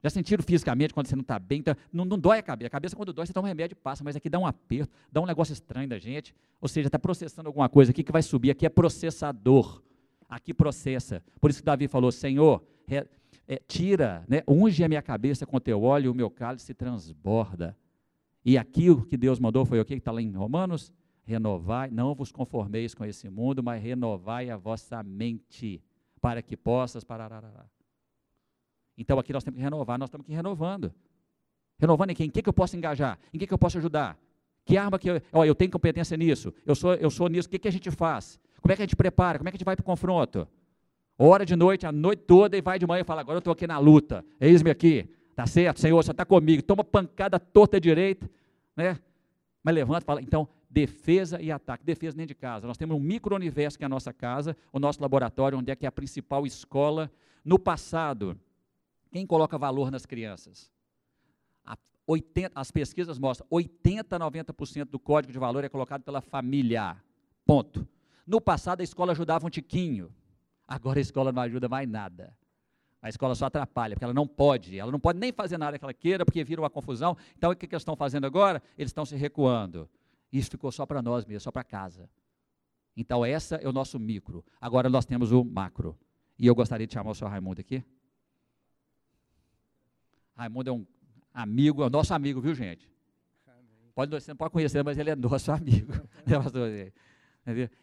Já sentiram fisicamente quando você não está bem? Então, não, não, dói a cabeça. A cabeça, quando dói, você toma um remédio passa, mas aqui dá um aperto, dá um negócio estranho da gente. Ou seja, está processando alguma coisa aqui que vai subir. Aqui é processador. Aqui processa. Por isso que Davi falou: Senhor, é, tira, né, unge a minha cabeça com teu óleo o meu cálice transborda. E aqui o que Deus mandou foi o que está lá em Romanos? Renovai, não vos conformeis com esse mundo, mas renovai a vossa mente, para que possas. Pararará. Então aqui nós temos que renovar, nós estamos aqui renovando. Renovando em quem? Em que, que eu posso engajar? Em que, que eu posso ajudar? Que arma que eu. Ó, eu tenho competência nisso, eu sou, eu sou nisso, o que, que a gente faz? Como é que a gente prepara? Como é que a gente vai para o confronto? Ora de noite, a noite toda, e vai de manhã e fala: Agora eu estou aqui na luta, eis-me aqui, tá certo? Senhor, você está comigo. Toma pancada torta direita, né? Mas levanta e fala: Então, defesa e ataque. Defesa dentro de casa. Nós temos um micro-universo que é a nossa casa, o nosso laboratório, onde é que é a principal escola. No passado, quem coloca valor nas crianças? 80, as pesquisas mostram 80, 90% do código de valor é colocado pela família. Ponto. No passado, a escola ajudava um tiquinho. Agora a escola não ajuda mais nada. A escola só atrapalha, porque ela não pode. Ela não pode nem fazer nada que ela queira, porque vira uma confusão. Então, o que, que eles estão fazendo agora? Eles estão se recuando. Isso ficou só para nós mesmo, só para casa. Então, essa é o nosso micro. Agora nós temos o macro. E eu gostaria de chamar o senhor Raimundo aqui. Raimundo é um amigo, é nosso amigo, viu, gente? Pode, você não pode conhecer, mas ele é nosso amigo.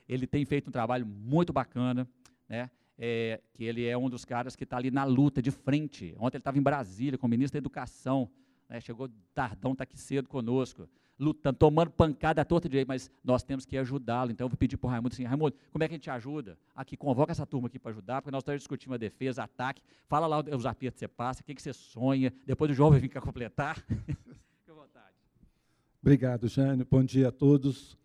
ele tem feito um trabalho muito bacana né? É, que ele é um dos caras que está ali na luta, de frente. Ontem ele estava em Brasília com o ministro da Educação, né? chegou tardão, está aqui cedo conosco, lutando, tomando pancada à torta direito, mas nós temos que ajudá-lo. Então eu vou pedir para o Raimundo assim, Raimundo, como é que a gente ajuda? Aqui, convoca essa turma aqui para ajudar, porque nós estamos discutindo a defesa, ataque, fala lá os apertos que você passa, o que, que você sonha, depois o João vai vir cá completar. Fique vontade. Obrigado, Jânio. Bom dia a todos.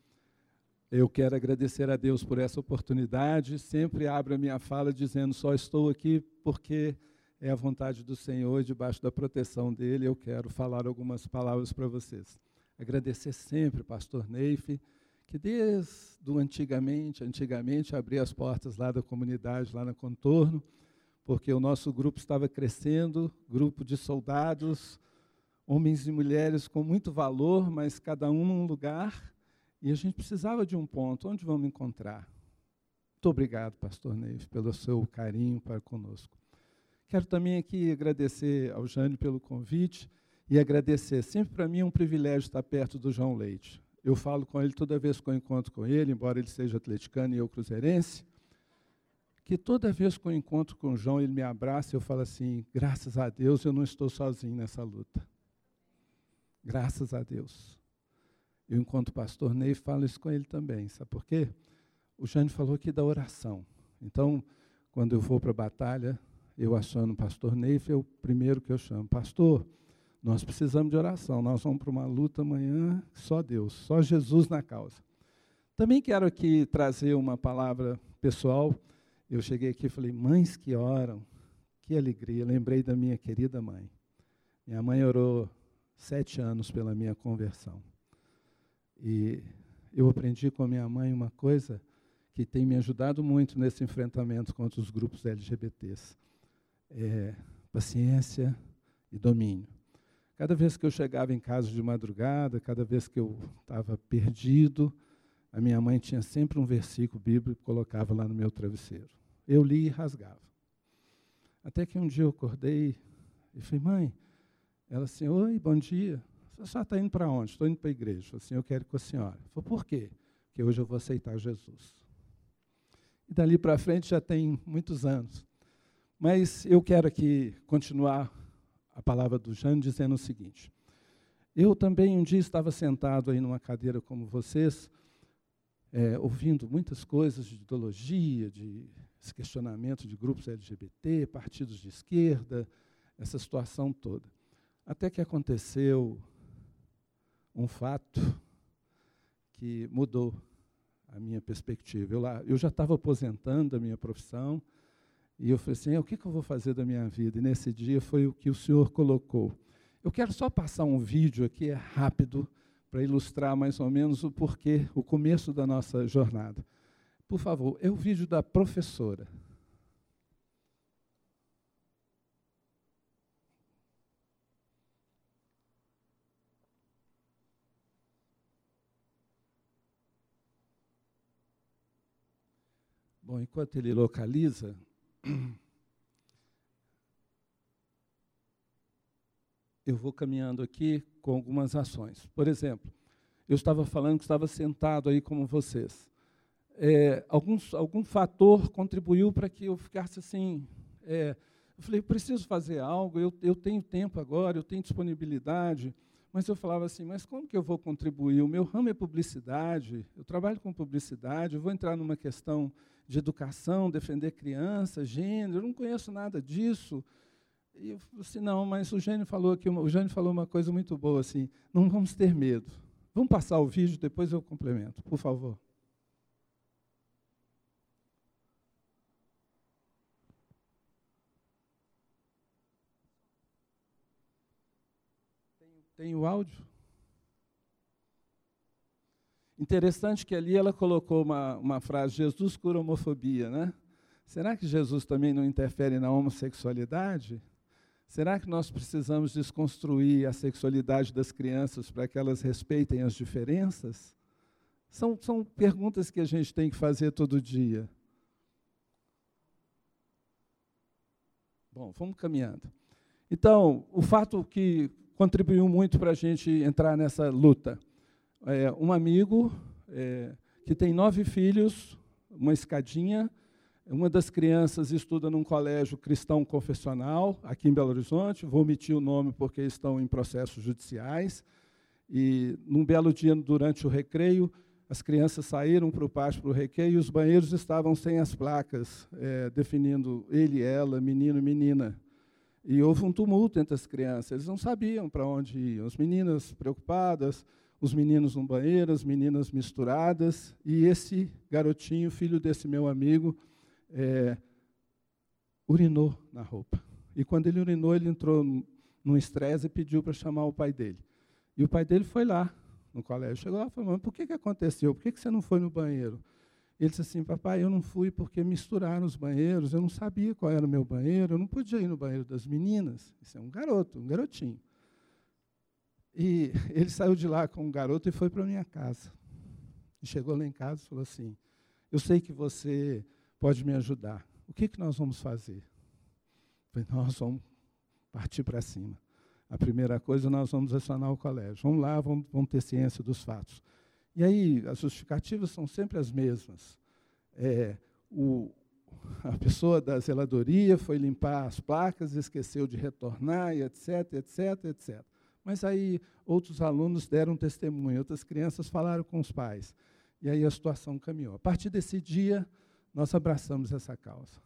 Eu quero agradecer a Deus por essa oportunidade. Sempre abro a minha fala dizendo: só estou aqui porque é a vontade do Senhor, debaixo da proteção dele. Eu quero falar algumas palavras para vocês. Agradecer sempre, Pastor Neif, que desde o antigamente, antigamente abria as portas lá da comunidade, lá no contorno, porque o nosso grupo estava crescendo grupo de soldados, homens e mulheres com muito valor, mas cada um num lugar e a gente precisava de um ponto. Onde vamos encontrar? Muito obrigado, pastor Neif, pelo seu carinho para conosco. Quero também aqui agradecer ao Jânio pelo convite e agradecer. Sempre para mim é um privilégio estar perto do João Leite. Eu falo com ele toda vez que eu encontro com ele, embora ele seja atleticano e eu cruzeirense, que toda vez que eu encontro com o João, ele me abraça e eu falo assim: graças a Deus eu não estou sozinho nessa luta. Graças a Deus. Eu encontro o pastor Ney falo isso com ele também. Sabe por quê? O Jânio falou aqui da oração. Então, quando eu vou para a batalha, eu aciono o pastor Ney, é o primeiro que eu chamo. Pastor, nós precisamos de oração. Nós vamos para uma luta amanhã, só Deus, só Jesus na causa. Também quero aqui trazer uma palavra pessoal. Eu cheguei aqui e falei, mães que oram, que alegria. Lembrei da minha querida mãe. Minha mãe orou sete anos pela minha conversão. E eu aprendi com a minha mãe uma coisa que tem me ajudado muito nesse enfrentamento contra os grupos LGBTs. É paciência e domínio. Cada vez que eu chegava em casa de madrugada, cada vez que eu estava perdido, a minha mãe tinha sempre um versículo bíblico e colocava lá no meu travesseiro. Eu li e rasgava. Até que um dia eu acordei e falei, mãe, ela assim, oi, bom dia. Você só está indo para onde? Estou indo para a igreja. Eu falei assim, eu quero ir com a senhora. Eu falei, por quê? Porque hoje eu vou aceitar Jesus. E dali para frente já tem muitos anos. Mas eu quero aqui continuar a palavra do Jânio dizendo o seguinte. Eu também um dia estava sentado aí numa cadeira como vocês, é, ouvindo muitas coisas de ideologia, de questionamento de grupos LGBT, partidos de esquerda, essa situação toda. Até que aconteceu um fato que mudou a minha perspectiva. Eu, lá, eu já estava aposentando a minha profissão e eu falei assim: o que, que eu vou fazer da minha vida? E nesse dia foi o que o Senhor colocou. Eu quero só passar um vídeo aqui, é rápido, para ilustrar mais ou menos o porquê, o começo da nossa jornada. Por favor, é o vídeo da professora. Bom, enquanto ele localiza, eu vou caminhando aqui com algumas ações. Por exemplo, eu estava falando que estava sentado aí como vocês. É, algum, algum fator contribuiu para que eu ficasse assim. É, eu falei, preciso fazer algo, eu, eu tenho tempo agora, eu tenho disponibilidade. Mas eu falava assim, mas como que eu vou contribuir? O meu ramo é publicidade, eu trabalho com publicidade, eu vou entrar numa questão de educação, defender criança, gênero, eu não conheço nada disso. E eu falei assim, não, mas o Gênio falou aqui, o falou uma coisa muito boa assim, não vamos ter medo. Vamos passar o vídeo, depois eu complemento, por favor. Tem, o áudio? Interessante que ali ela colocou uma, uma frase, Jesus cura homofobia, né? Será que Jesus também não interfere na homossexualidade? Será que nós precisamos desconstruir a sexualidade das crianças para que elas respeitem as diferenças? São, são perguntas que a gente tem que fazer todo dia. Bom, vamos caminhando. Então, o fato que contribuiu muito para a gente entrar nessa luta é, um amigo é, que tem nove filhos, uma escadinha. Uma das crianças estuda num colégio cristão confessional, aqui em Belo Horizonte. Vou omitir o nome porque estão em processos judiciais. E num belo dia, durante o recreio, as crianças saíram para o pátio para o recreio e os banheiros estavam sem as placas, é, definindo ele ela, menino menina. E houve um tumulto entre as crianças. Eles não sabiam para onde iam. As meninas preocupadas, os meninos no banheiro, as meninas misturadas, e esse garotinho, filho desse meu amigo, é, urinou na roupa. E quando ele urinou, ele entrou num estresse e pediu para chamar o pai dele. E o pai dele foi lá no colégio, chegou lá e falou, mas por que, que aconteceu? Por que, que você não foi no banheiro? Ele disse assim, papai, eu não fui porque misturaram os banheiros, eu não sabia qual era o meu banheiro, eu não podia ir no banheiro das meninas. Isso é um garoto, um garotinho. E ele saiu de lá com um garoto e foi para minha casa. E chegou lá em casa e falou assim: Eu sei que você pode me ajudar. O que, que nós vamos fazer? Eu falei, nós vamos partir para cima. A primeira coisa, nós vamos acionar o colégio. Vamos lá, vamos, vamos ter ciência dos fatos. E aí, as justificativas são sempre as mesmas. É, o, a pessoa da zeladoria foi limpar as placas, esqueceu de retornar, e etc, etc, etc. Mas aí outros alunos deram testemunho, outras crianças falaram com os pais. E aí a situação caminhou. A partir desse dia, nós abraçamos essa causa.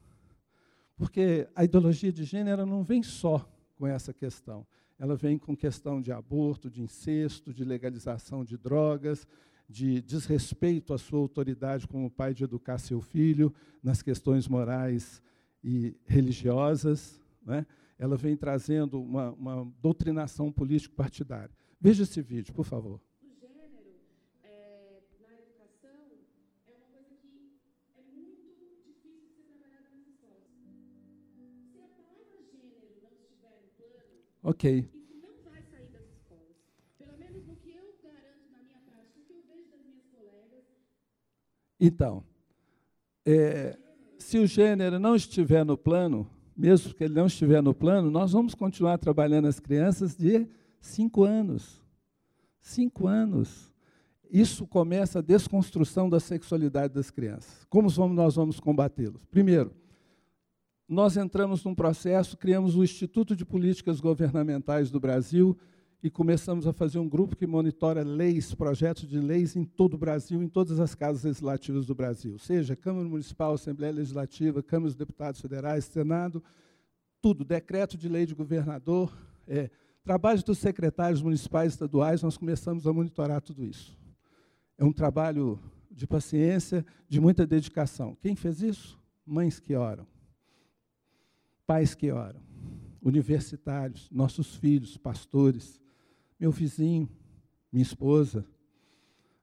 Porque a ideologia de gênero não vem só com essa questão. Ela vem com questão de aborto, de incesto, de legalização de drogas, de desrespeito à sua autoridade como pai de educar seu filho nas questões morais e religiosas. Né? Ela vem trazendo uma, uma doutrinação político-partidária. Veja esse vídeo, por favor. Ok. Então, é, se o gênero não estiver no plano, mesmo que ele não estiver no plano, nós vamos continuar trabalhando as crianças de cinco anos. Cinco anos. Isso começa a desconstrução da sexualidade das crianças. Como nós vamos combatê-los? Primeiro, nós entramos num processo, criamos o Instituto de Políticas Governamentais do Brasil, e começamos a fazer um grupo que monitora leis, projetos de leis em todo o Brasil, em todas as casas legislativas do Brasil, seja Câmara Municipal, Assembleia Legislativa, Câmara dos Deputados Federais, Senado, tudo, decreto de lei de governador, é, trabalho dos secretários municipais estaduais, nós começamos a monitorar tudo isso. É um trabalho de paciência, de muita dedicação. Quem fez isso? Mães que oram, pais que oram, universitários, nossos filhos, pastores, meu vizinho, minha esposa.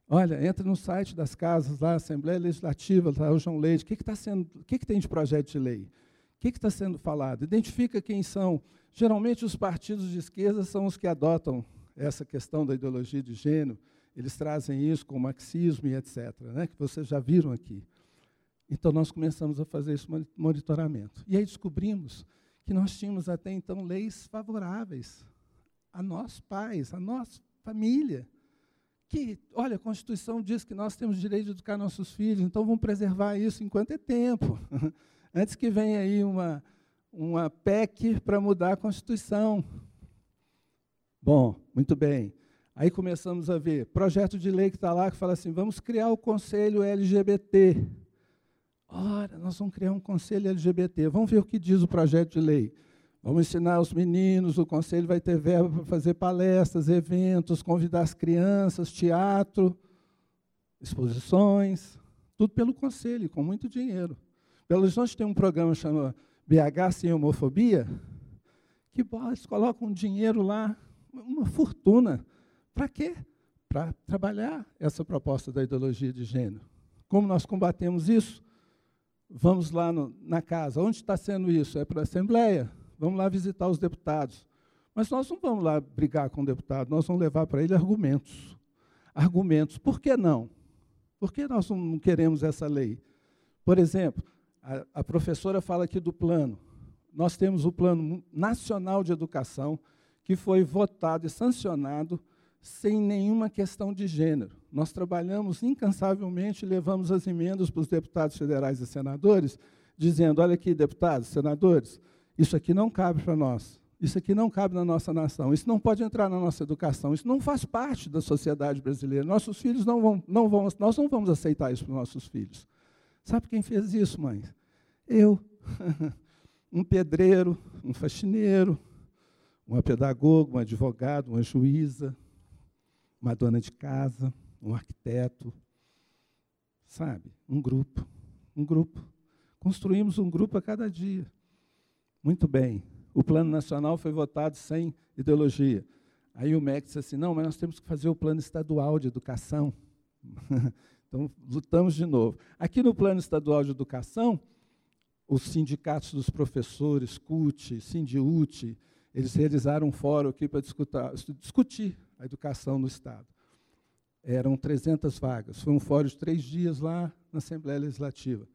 Olha, entra no site das casas lá, Assembleia Legislativa, lá o João Leite, o que, que, tá sendo, o que, que tem de projeto de lei? O que está sendo falado? Identifica quem são. Geralmente os partidos de esquerda são os que adotam essa questão da ideologia de gênero, eles trazem isso com o marxismo e etc., né, que vocês já viram aqui. Então nós começamos a fazer esse monitoramento. E aí descobrimos que nós tínhamos até então leis favoráveis a nós pais, a nossa família. Que, olha, a Constituição diz que nós temos direito de educar nossos filhos, então vamos preservar isso enquanto é tempo. Antes que venha aí uma, uma PEC para mudar a Constituição. Bom, muito bem. Aí começamos a ver projeto de lei que está lá que fala assim: vamos criar o Conselho LGBT. Ora, nós vamos criar um Conselho LGBT. Vamos ver o que diz o projeto de lei. Vamos ensinar os meninos, o conselho vai ter verba para fazer palestras, eventos, convidar as crianças, teatro, exposições, tudo pelo conselho, com muito dinheiro. Belo Horizonte tem um programa chamado BH Sem Homofobia, que eles colocam dinheiro lá, uma fortuna. Para quê? Para trabalhar essa proposta da ideologia de gênero. Como nós combatemos isso? Vamos lá no, na casa. Onde está sendo isso? É para a Assembleia? Vamos lá visitar os deputados. Mas nós não vamos lá brigar com o deputado, nós vamos levar para ele argumentos. Argumentos. Por que não? Por que nós não queremos essa lei? Por exemplo, a, a professora fala aqui do plano. Nós temos o Plano Nacional de Educação, que foi votado e sancionado sem nenhuma questão de gênero. Nós trabalhamos incansavelmente, levamos as emendas para os deputados federais e senadores, dizendo: olha aqui, deputados, senadores, isso aqui não cabe para nós. Isso aqui não cabe na nossa nação. Isso não pode entrar na nossa educação. Isso não faz parte da sociedade brasileira. Nossos filhos não vão, não vão, nós não vamos aceitar isso para os nossos filhos. Sabe quem fez isso, mãe? Eu. um pedreiro, um faxineiro, uma pedagoga, um advogado, uma juíza, uma dona de casa, um arquiteto. Sabe? Um grupo. Um grupo. Construímos um grupo a cada dia. Muito bem. O plano nacional foi votado sem ideologia. Aí o MEC disse assim: não, mas nós temos que fazer o plano estadual de educação. então, lutamos de novo. Aqui no plano estadual de educação, os sindicatos dos professores, CUT, Sindiute, eles realizaram um fórum aqui para discutir a educação no Estado. Eram 300 vagas. Foi um fórum de três dias lá na Assembleia Legislativa.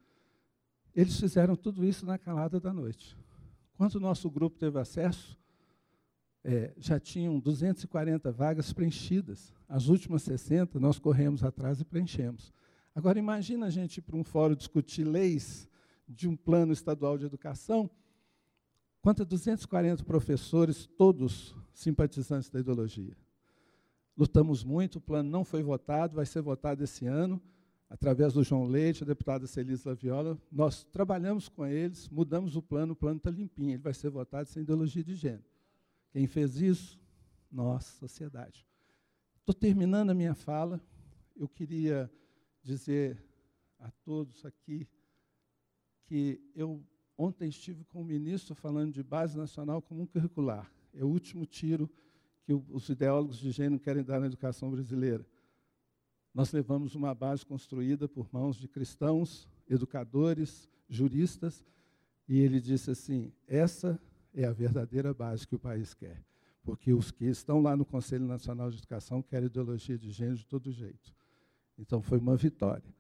Eles fizeram tudo isso na calada da noite. Quando o nosso grupo teve acesso, é, já tinham 240 vagas preenchidas. As últimas 60, nós corremos atrás e preenchemos. Agora, imagina a gente ir para um fórum discutir leis de um plano estadual de educação, conta 240 professores, todos simpatizantes da ideologia. Lutamos muito, o plano não foi votado, vai ser votado esse ano, através do João Leite, a deputada Celise Laviola. Nós trabalhamos com eles, mudamos o plano, o plano está limpinho, ele vai ser votado sem ideologia de gênero. Quem fez isso? Nós, sociedade. Estou terminando a minha fala, eu queria dizer a todos aqui que eu ontem estive com o ministro falando de base nacional comum curricular. É o último tiro que os ideólogos de gênero querem dar na educação brasileira. Nós levamos uma base construída por mãos de cristãos, educadores, juristas, e ele disse assim: essa é a verdadeira base que o país quer. Porque os que estão lá no Conselho Nacional de Educação querem ideologia de gênero de todo jeito. Então foi uma vitória.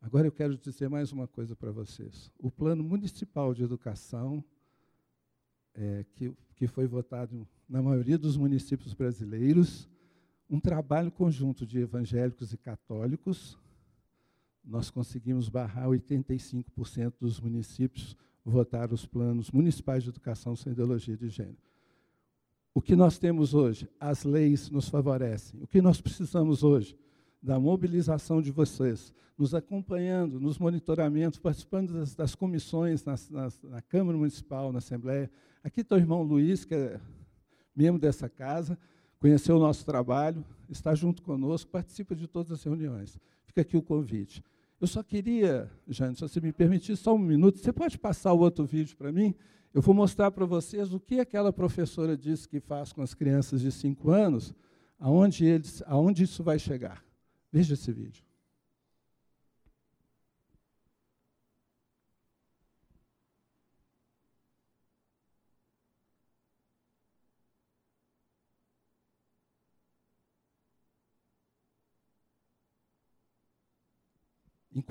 Agora eu quero dizer mais uma coisa para vocês. O Plano Municipal de Educação, é, que, que foi votado na maioria dos municípios brasileiros, um trabalho conjunto de evangélicos e católicos, nós conseguimos barrar 85% dos municípios votar os planos municipais de educação sem ideologia de gênero. O que nós temos hoje? As leis nos favorecem. O que nós precisamos hoje? Da mobilização de vocês, nos acompanhando nos monitoramentos, participando das, das comissões nas, nas, na Câmara Municipal, na Assembleia. Aqui está o irmão Luiz, que é membro dessa casa, conheceu o nosso trabalho, está junto conosco, participa de todas as reuniões. Fica aqui o convite. Eu só queria, Jane, se você me permitir só um minuto, você pode passar o outro vídeo para mim? Eu vou mostrar para vocês o que aquela professora disse que faz com as crianças de 5 anos, aonde, eles, aonde isso vai chegar. Veja esse vídeo.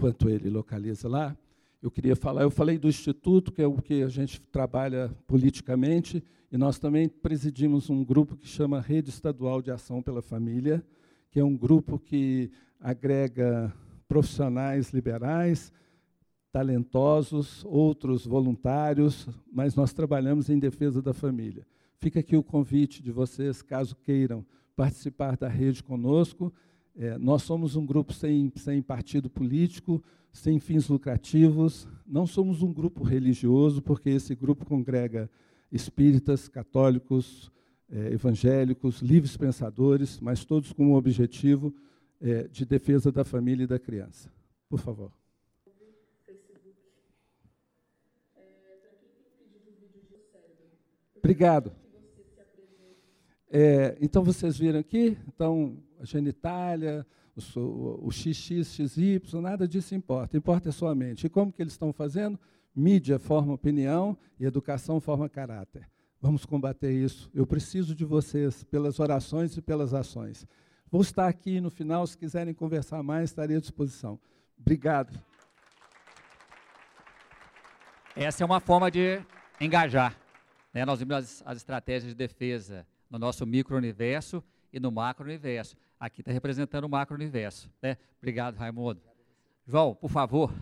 Enquanto ele localiza lá, eu queria falar, eu falei do Instituto, que é o que a gente trabalha politicamente, e nós também presidimos um grupo que chama Rede Estadual de Ação pela Família, que é um grupo que agrega profissionais liberais, talentosos, outros voluntários, mas nós trabalhamos em defesa da família. Fica aqui o convite de vocês, caso queiram participar da rede conosco. É, nós somos um grupo sem, sem partido político, sem fins lucrativos, não somos um grupo religioso, porque esse grupo congrega espíritas, católicos, é, evangélicos, livres pensadores, mas todos com o objetivo é, de defesa da família e da criança. Por favor. Obrigado. É, então, vocês viram aqui? Então, genitália, o, o, o XX, XY, nada disso importa. Importa é mente. E como que eles estão fazendo? Mídia forma opinião e educação forma caráter. Vamos combater isso. Eu preciso de vocês pelas orações e pelas ações. Vou estar aqui no final, se quiserem conversar mais, estarei à disposição. Obrigado. Essa é uma forma de engajar. Né? Nós vimos as, as estratégias de defesa no nosso micro-universo e no macro-universo. Aqui está representando o macro-universo. Né? Obrigado, Raimundo. João, por favor.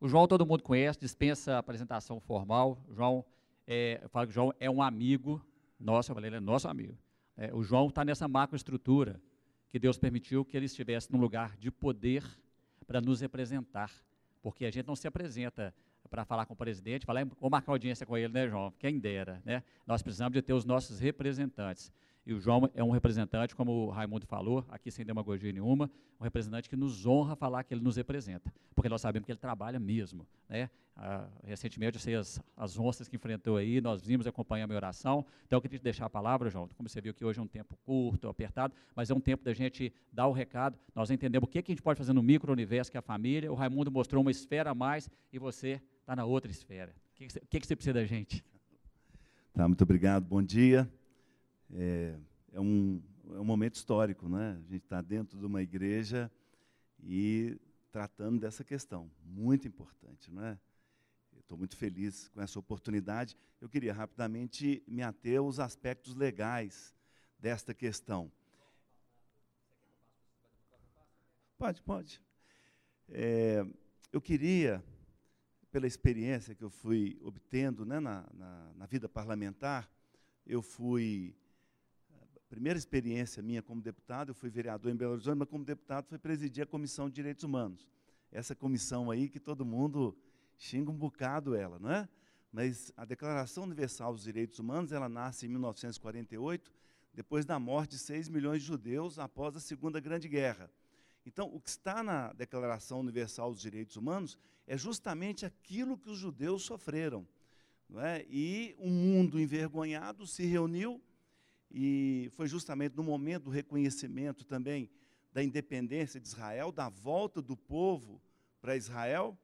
O João todo mundo conhece, dispensa apresentação formal. O João, é, eu falo que o João é um amigo nosso, eu falei, ele é nosso amigo. É, o João está nessa macroestrutura que Deus permitiu que ele estivesse num lugar de poder para nos representar. Porque a gente não se apresenta para falar com o presidente, falar, ou marcar audiência com ele, né, João? Quem dera, né? Nós precisamos de ter os nossos representantes. E o João é um representante, como o Raimundo falou, aqui sem demagogia nenhuma, um representante que nos honra falar que ele nos representa, porque nós sabemos que ele trabalha mesmo. Né? Ah, recentemente, eu sei as, as onças que enfrentou aí, nós vimos acompanhar a minha oração, então eu queria te deixar a palavra, João, como você viu que hoje é um tempo curto, apertado, mas é um tempo da gente dar o recado, nós entendemos o que, que a gente pode fazer no micro-universo, que é a família, o Raimundo mostrou uma esfera a mais, e você está na outra esfera. O que, que, que você precisa da gente? Tá, muito obrigado, bom dia. É, é, um, é um momento histórico, né? A gente está dentro de uma igreja e tratando dessa questão, muito importante, não é? Estou muito feliz com essa oportunidade. Eu queria rapidamente me ater aos aspectos legais desta questão. Pode, pode. É, eu queria, pela experiência que eu fui obtendo né, na, na, na vida parlamentar, eu fui primeira experiência minha como deputado, eu fui vereador em Belo Horizonte, mas como deputado fui presidir a Comissão de Direitos Humanos. Essa comissão aí que todo mundo xinga um bocado ela, não é? Mas a Declaração Universal dos Direitos Humanos, ela nasce em 1948, depois da morte de 6 milhões de judeus após a Segunda Grande Guerra. Então, o que está na Declaração Universal dos Direitos Humanos é justamente aquilo que os judeus sofreram. É? E um mundo envergonhado se reuniu e foi justamente no momento do reconhecimento também da independência de Israel, da volta do povo para Israel.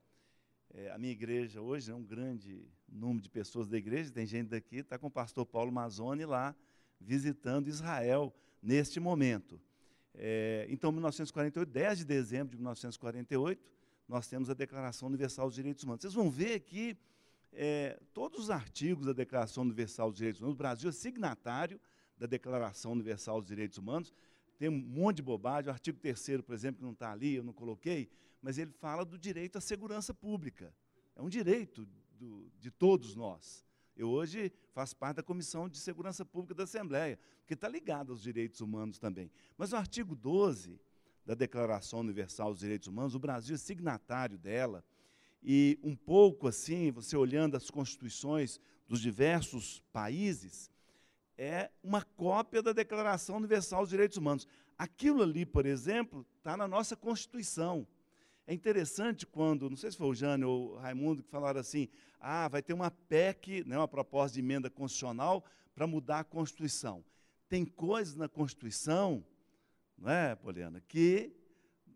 É, a minha igreja hoje é um grande número de pessoas da igreja, tem gente daqui, está com o pastor Paulo Mazzoni lá, visitando Israel neste momento. É, então, 1948, 10 de dezembro de 1948, nós temos a Declaração Universal dos Direitos Humanos. Vocês vão ver que é, todos os artigos da Declaração Universal dos Direitos Humanos, o Brasil é signatário da Declaração Universal dos Direitos Humanos. Tem um monte de bobagem. O artigo 3 por exemplo, que não está ali, eu não coloquei, mas ele fala do direito à segurança pública. É um direito do, de todos nós. Eu hoje faço parte da Comissão de Segurança Pública da Assembleia, que está ligada aos direitos humanos também. Mas o artigo 12 da Declaração Universal dos Direitos Humanos, o Brasil é signatário dela, e um pouco assim, você olhando as constituições dos diversos países, é uma cópia da Declaração Universal dos Direitos Humanos. Aquilo ali, por exemplo, está na nossa Constituição. É interessante quando, não sei se foi o Jânio ou o Raimundo que falaram assim, ah, vai ter uma PEC, né, uma proposta de emenda constitucional para mudar a Constituição. Tem coisas na Constituição, não é, Poliana, que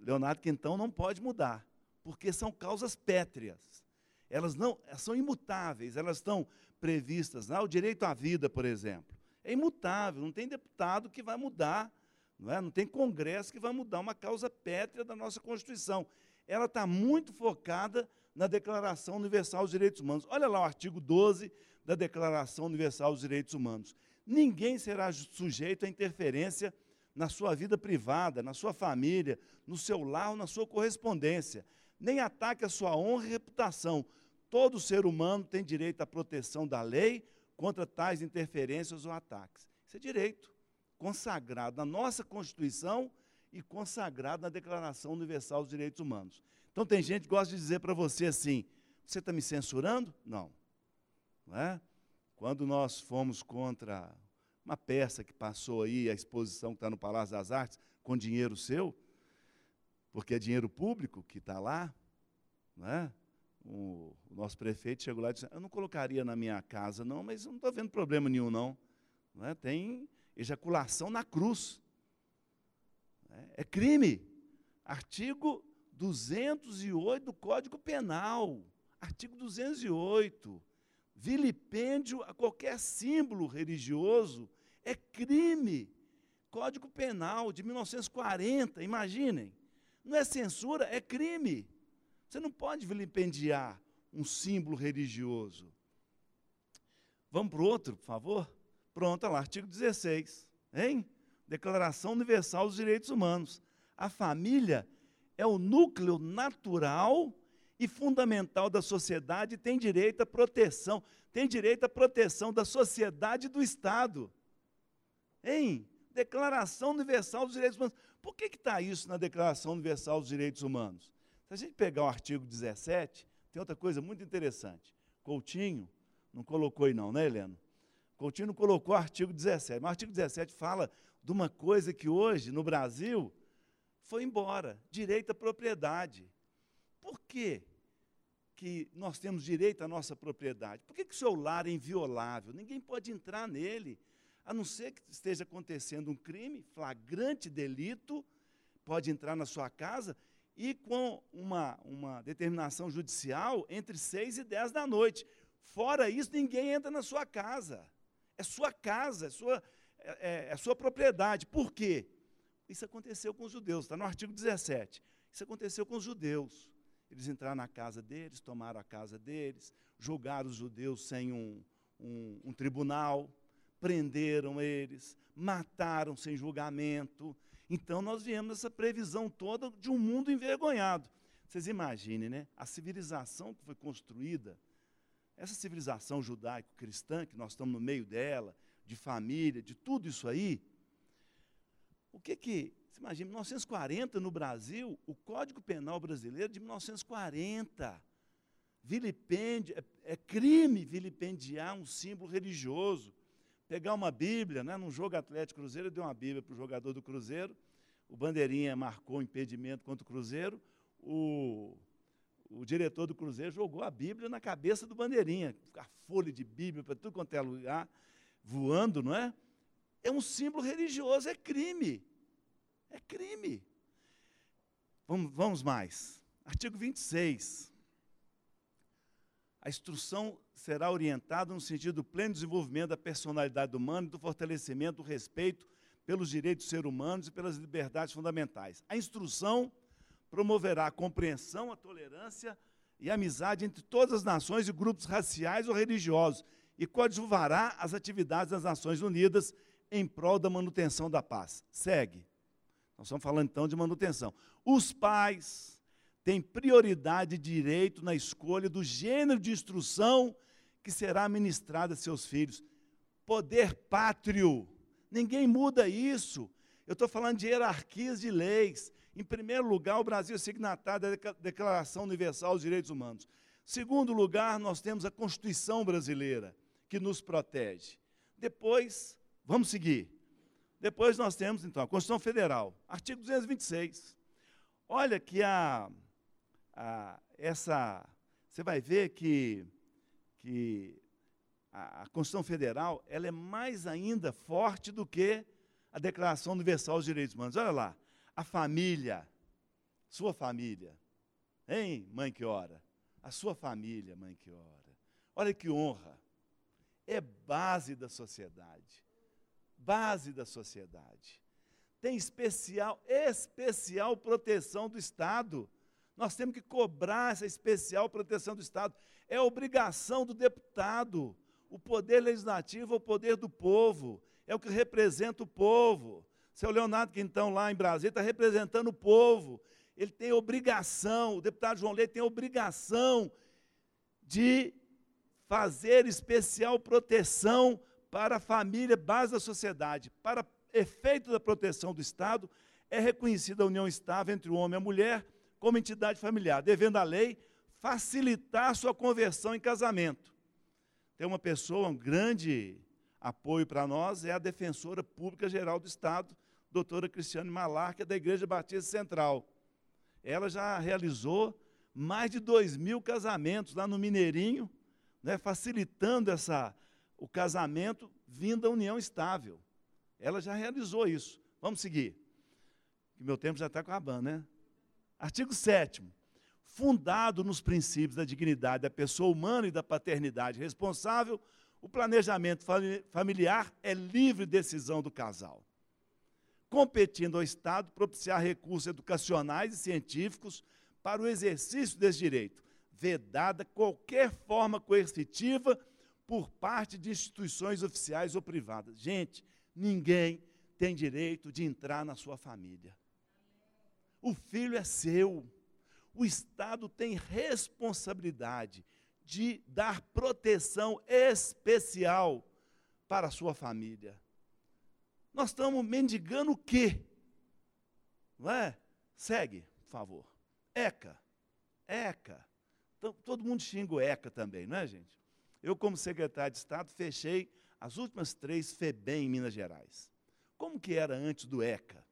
Leonardo Quintão não pode mudar, porque são causas pétreas. Elas não elas são imutáveis, elas estão previstas. Né? O direito à vida, por exemplo é imutável, não tem deputado que vai mudar, não, é? não tem congresso que vai mudar uma causa pétrea da nossa Constituição. Ela está muito focada na Declaração Universal dos Direitos Humanos. Olha lá o artigo 12 da Declaração Universal dos Direitos Humanos. Ninguém será sujeito a interferência na sua vida privada, na sua família, no seu lar ou na sua correspondência, nem ataque a sua honra e reputação. Todo ser humano tem direito à proteção da lei, contra tais interferências ou ataques. Isso é direito, consagrado na nossa Constituição e consagrado na Declaração Universal dos Direitos Humanos. Então, tem gente que gosta de dizer para você assim: você está me censurando? Não. Não é? Quando nós fomos contra uma peça que passou aí, a exposição que está no Palácio das Artes, com dinheiro seu, porque é dinheiro público que está lá, não é? o, nosso prefeito chegou lá e disse, eu não colocaria na minha casa, não, mas não estou vendo problema nenhum, não. não é? Tem ejaculação na cruz. É, crime. Artigo 208 do Código Penal. Artigo 208. Vilipêndio a qualquer símbolo religioso é crime. Código Penal de 1940, imaginem. Não é censura, é crime. Você não pode vilipendiar um símbolo religioso. Vamos para o outro, por favor? Pronto, lá, artigo 16. Hein? Declaração Universal dos Direitos Humanos. A família é o núcleo natural e fundamental da sociedade e tem direito à proteção, tem direito à proteção da sociedade e do Estado. Hein? Declaração Universal dos Direitos Humanos. Por que está isso na Declaração Universal dos Direitos Humanos? Se a gente pegar o artigo 17, tem outra coisa muito interessante. Coutinho não colocou aí não, né, Helena? Coutinho não colocou o artigo 17, mas o artigo 17 fala de uma coisa que hoje, no Brasil, foi embora, direito à propriedade. Por quê que nós temos direito à nossa propriedade? Por que, que o seu lar é inviolável? Ninguém pode entrar nele, a não ser que esteja acontecendo um crime, flagrante delito, pode entrar na sua casa e com uma, uma determinação judicial entre 6 e 10 da noite. Fora isso, ninguém entra na sua casa. É sua casa, é sua, é, é, é sua propriedade. Por quê? Isso aconteceu com os judeus, está no artigo 17. Isso aconteceu com os judeus. Eles entraram na casa deles, tomaram a casa deles, julgaram os judeus sem um, um, um tribunal, prenderam eles, mataram sem julgamento, então nós viemos essa previsão toda de um mundo envergonhado. Vocês imaginem, né? A civilização que foi construída, essa civilização judaico-cristã, que nós estamos no meio dela, de família, de tudo isso aí, o que que, você imagina, 1940 no Brasil, o Código Penal brasileiro de 1940, vilipêndio, é, é crime vilipendiar um símbolo religioso, pegar uma Bíblia, né, num jogo Atlético Cruzeiro, eu dei uma Bíblia para o jogador do Cruzeiro, o Bandeirinha marcou impedimento contra o Cruzeiro, o, o diretor do Cruzeiro jogou a Bíblia na cabeça do Bandeirinha, a folha de Bíblia para tudo quanto é lugar, voando, não é? É um símbolo religioso, é crime. É crime. Vamos, vamos mais. Artigo 26. A instrução será orientada no sentido do pleno desenvolvimento da personalidade humana e do fortalecimento do respeito pelos direitos dos seres humanos e pelas liberdades fundamentais. A instrução promoverá a compreensão, a tolerância e a amizade entre todas as nações e grupos raciais ou religiosos e coadjuvará as atividades das Nações Unidas em prol da manutenção da paz. Segue. Nós estamos falando então de manutenção. Os pais têm prioridade e direito na escolha do gênero de instrução que será ministrada a seus filhos. Poder pátrio. Ninguém muda isso. Eu estou falando de hierarquias de leis. Em primeiro lugar, o Brasil é signatário da Declaração Universal dos Direitos Humanos. Segundo lugar, nós temos a Constituição brasileira, que nos protege. Depois, vamos seguir. Depois nós temos, então, a Constituição Federal, artigo 226. Olha que a, a essa. Você vai ver que, que a, a Constituição Federal ela é mais ainda forte do que a Declaração Universal dos Direitos Humanos. Olha lá a família, sua família. Hein, mãe que ora? A sua família, mãe que ora. Olha que honra. É base da sociedade. Base da sociedade. Tem especial, especial proteção do Estado. Nós temos que cobrar essa especial proteção do Estado. É obrigação do deputado. O poder legislativo é o poder do povo. É o que representa o povo. Seu Leonardo Quintão, lá em Brasília, está representando o povo. Ele tem obrigação, o deputado João Leite tem obrigação de fazer especial proteção para a família, base da sociedade. Para efeito da proteção do Estado, é reconhecida a união estável entre o homem e a mulher como entidade familiar, devendo a lei facilitar sua conversão em casamento. Tem uma pessoa, um grande apoio para nós, é a Defensora Pública Geral do Estado, doutora Cristiane Malar, que é da Igreja Batista Central. Ela já realizou mais de dois mil casamentos lá no Mineirinho, né, facilitando essa, o casamento vindo da união estável. Ela já realizou isso. Vamos seguir. Que meu tempo já está acabando, né? Artigo 7 Fundado nos princípios da dignidade da pessoa humana e da paternidade responsável, o planejamento familiar é livre decisão do casal competindo ao Estado propiciar recursos educacionais e científicos para o exercício desse direito, vedada qualquer forma coercitiva por parte de instituições oficiais ou privadas. Gente, ninguém tem direito de entrar na sua família. O filho é seu. O Estado tem responsabilidade de dar proteção especial para a sua família. Nós estamos mendigando o quê? Não é? Segue, por favor. ECA. ECA. Então, todo mundo xinga o ECA também, não é, gente? Eu, como secretário de Estado, fechei as últimas três FEBEM em Minas Gerais. Como que era antes do ECA?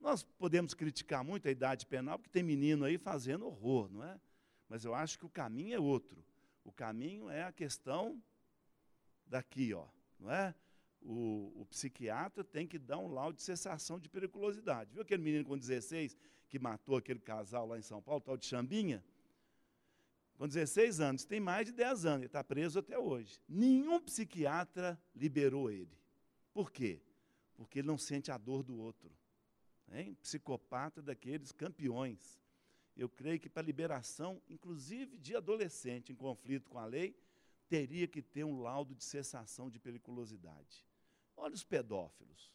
Nós podemos criticar muito a idade penal, porque tem menino aí fazendo horror, não é? Mas eu acho que o caminho é outro. O caminho é a questão daqui, ó, não é? o, o, psiquiatra tem que dar um laudo de cessação de periculosidade. Viu aquele menino com 16 que matou aquele casal lá em São Paulo, tal de Chambinha? Com 16 anos, tem mais de 10 anos, ele está preso até hoje. Nenhum psiquiatra liberou ele. Por quê? Porque ele não sente a dor do outro. Hein? Psicopata daqueles campeões. Eu creio que para liberação, inclusive de adolescente em conflito com a lei, teria que ter um laudo de cessação de periculosidade. Olha os pedófilos.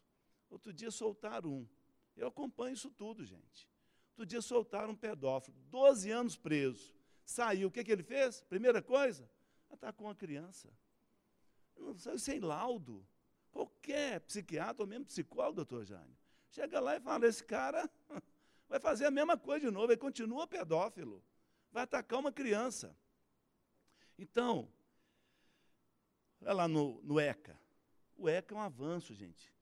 Outro dia soltaram um. Eu acompanho isso tudo, gente. Outro dia soltaram um pedófilo, 12 anos preso. Saiu, o que, que ele fez? Primeira coisa, atacou uma criança. Não saiu sem laudo. Qualquer psiquiatra ou mesmo psicólogo, doutor Jânio, chega lá e fala: esse cara vai fazer a mesma coisa de novo, ele continua pedófilo, vai atacar uma criança. Então, olha lá no, no ECA. O ECA é um avanço, gente.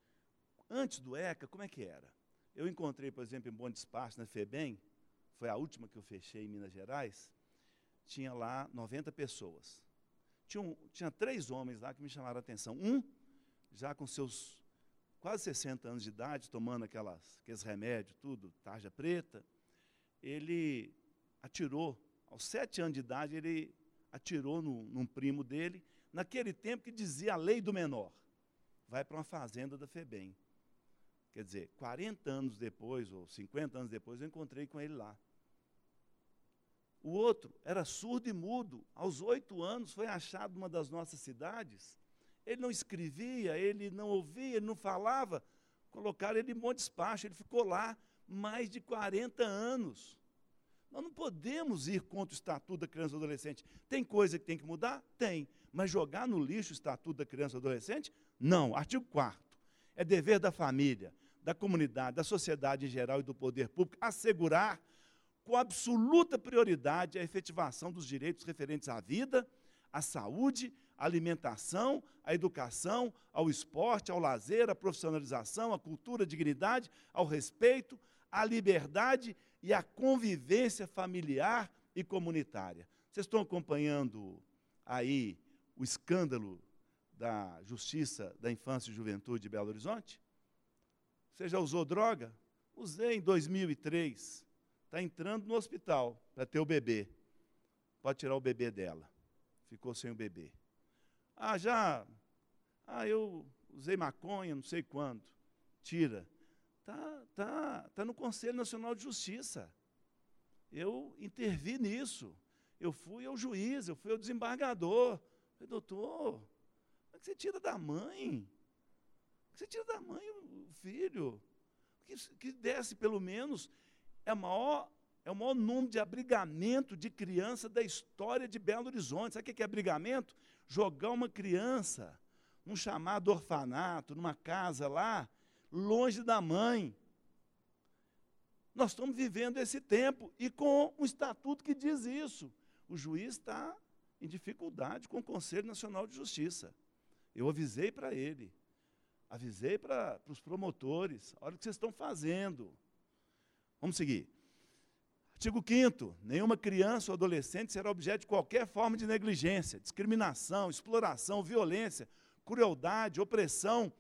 Antes do ECA, como é que era? Eu encontrei, por exemplo, em Bom Despacho, na FEBEM, foi a última que eu fechei em Minas Gerais, tinha lá 90 pessoas. Tinha, um, tinha três homens lá que me chamaram a atenção. Um, já com seus quase 60 anos de idade, tomando aquelas, aqueles remédios, tudo, tarja preta, ele atirou, aos sete anos de idade, ele atirou no, num primo dele, naquele tempo que dizia a lei do menor. Vai para uma fazenda da FEBEM. Quer dizer, 40 anos depois, ou 50 anos depois, eu encontrei com ele lá. O outro era surdo e mudo. Aos oito anos foi achado numa das nossas cidades. Ele não escrevia, ele não ouvia, ele não falava. Colocaram ele em bom despacho. Ele ficou lá mais de 40 anos. Nós não podemos ir contra o Estatuto da Criança e do Adolescente. Tem coisa que tem que mudar? Tem. Mas jogar no lixo o Estatuto da Criança e do Adolescente? Não. Artigo 4 É dever da família da comunidade, da sociedade em geral e do poder público assegurar com absoluta prioridade a efetivação dos direitos referentes à vida, à saúde, à alimentação, à educação, ao esporte, ao lazer, à profissionalização, à cultura, à dignidade, ao respeito, à liberdade e à convivência familiar e comunitária. Vocês estão acompanhando aí o escândalo da Justiça da Infância e Juventude de Belo Horizonte? Você já usou droga? Usei em 2003. Está entrando no hospital para ter o bebê. Pode tirar o bebê dela. Ficou sem o bebê. Ah, já. Ah, eu usei maconha, não sei quando. Tira. Está tá, tá no Conselho Nacional de Justiça. Eu intervi nisso. Eu fui ao juiz, eu fui ao desembargador. Falei, doutor, como é que você tira da mãe? Você tira da mãe o filho. Que, que desce, pelo menos, é, maior, é o maior número de abrigamento de criança da história de Belo Horizonte. Sabe o que é abrigamento? Jogar uma criança num chamado orfanato, numa casa lá, longe da mãe. Nós estamos vivendo esse tempo e com um estatuto que diz isso. O juiz está em dificuldade com o Conselho Nacional de Justiça. Eu avisei para ele. Avisei para os promotores, olha o que vocês estão fazendo. Vamos seguir. Artigo 5 nenhuma criança ou adolescente será objeto de qualquer forma de negligência, discriminação, exploração, violência, crueldade, opressão,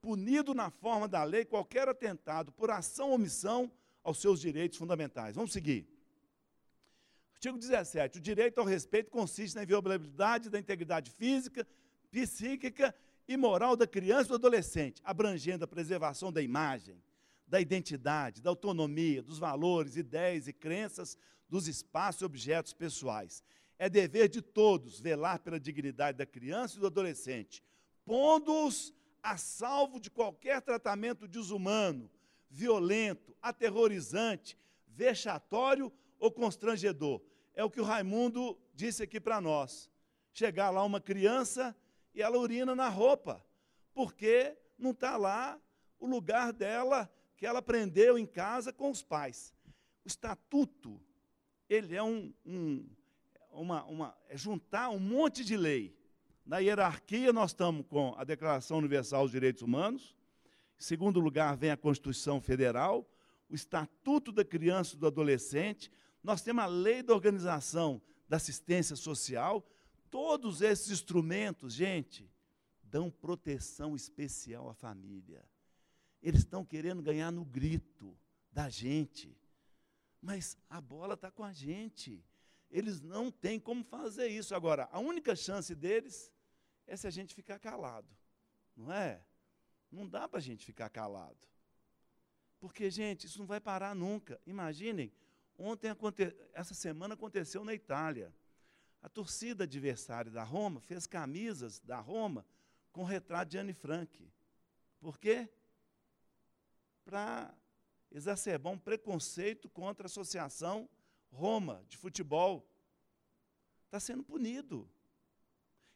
punido na forma da lei qualquer atentado por ação ou omissão aos seus direitos fundamentais. Vamos seguir. Artigo 17. O direito ao respeito consiste na inviolabilidade da integridade física, psíquica e moral da criança e do adolescente, abrangendo a preservação da imagem, da identidade, da autonomia, dos valores, ideias e crenças dos espaços e objetos pessoais. É dever de todos velar pela dignidade da criança e do adolescente, pondo-os a salvo de qualquer tratamento desumano, violento, aterrorizante, vexatório ou constrangedor. É o que o Raimundo disse aqui para nós. Chegar lá uma criança e ela urina na roupa, porque não está lá o lugar dela que ela aprendeu em casa com os pais. O estatuto, ele é um, um uma, uma, é juntar um monte de lei. Na hierarquia, nós estamos com a Declaração Universal dos Direitos Humanos. Em segundo lugar, vem a Constituição Federal, o Estatuto da Criança e do Adolescente. Nós temos a Lei da Organização da Assistência Social. Todos esses instrumentos, gente, dão proteção especial à família. Eles estão querendo ganhar no grito da gente. Mas a bola está com a gente. Eles não têm como fazer isso. Agora, a única chance deles é se a gente ficar calado. Não é? Não dá para a gente ficar calado. Porque, gente, isso não vai parar nunca. Imaginem, ontem, essa semana aconteceu na Itália. A torcida adversária da Roma fez camisas da Roma com retrato de Anne Frank. Por quê? Para exacerbar um preconceito contra a Associação Roma de Futebol. Está sendo punido.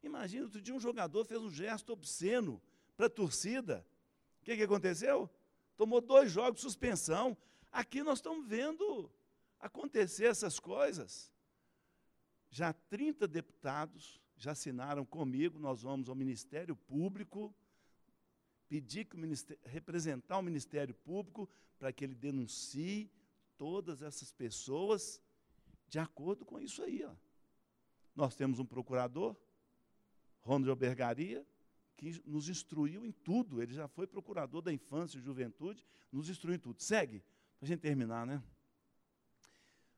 Imagina, outro dia um jogador fez um gesto obsceno para a torcida. O que, que aconteceu? Tomou dois jogos de suspensão. Aqui nós estamos vendo acontecer essas coisas. Já 30 deputados já assinaram comigo, nós vamos ao Ministério Público pedir que o representar o Ministério Público para que ele denuncie todas essas pessoas de acordo com isso aí. Ó. Nós temos um procurador, Ronald Albergaria, que nos instruiu em tudo. Ele já foi procurador da infância e juventude, nos instruiu em tudo. Segue, para a gente terminar, né?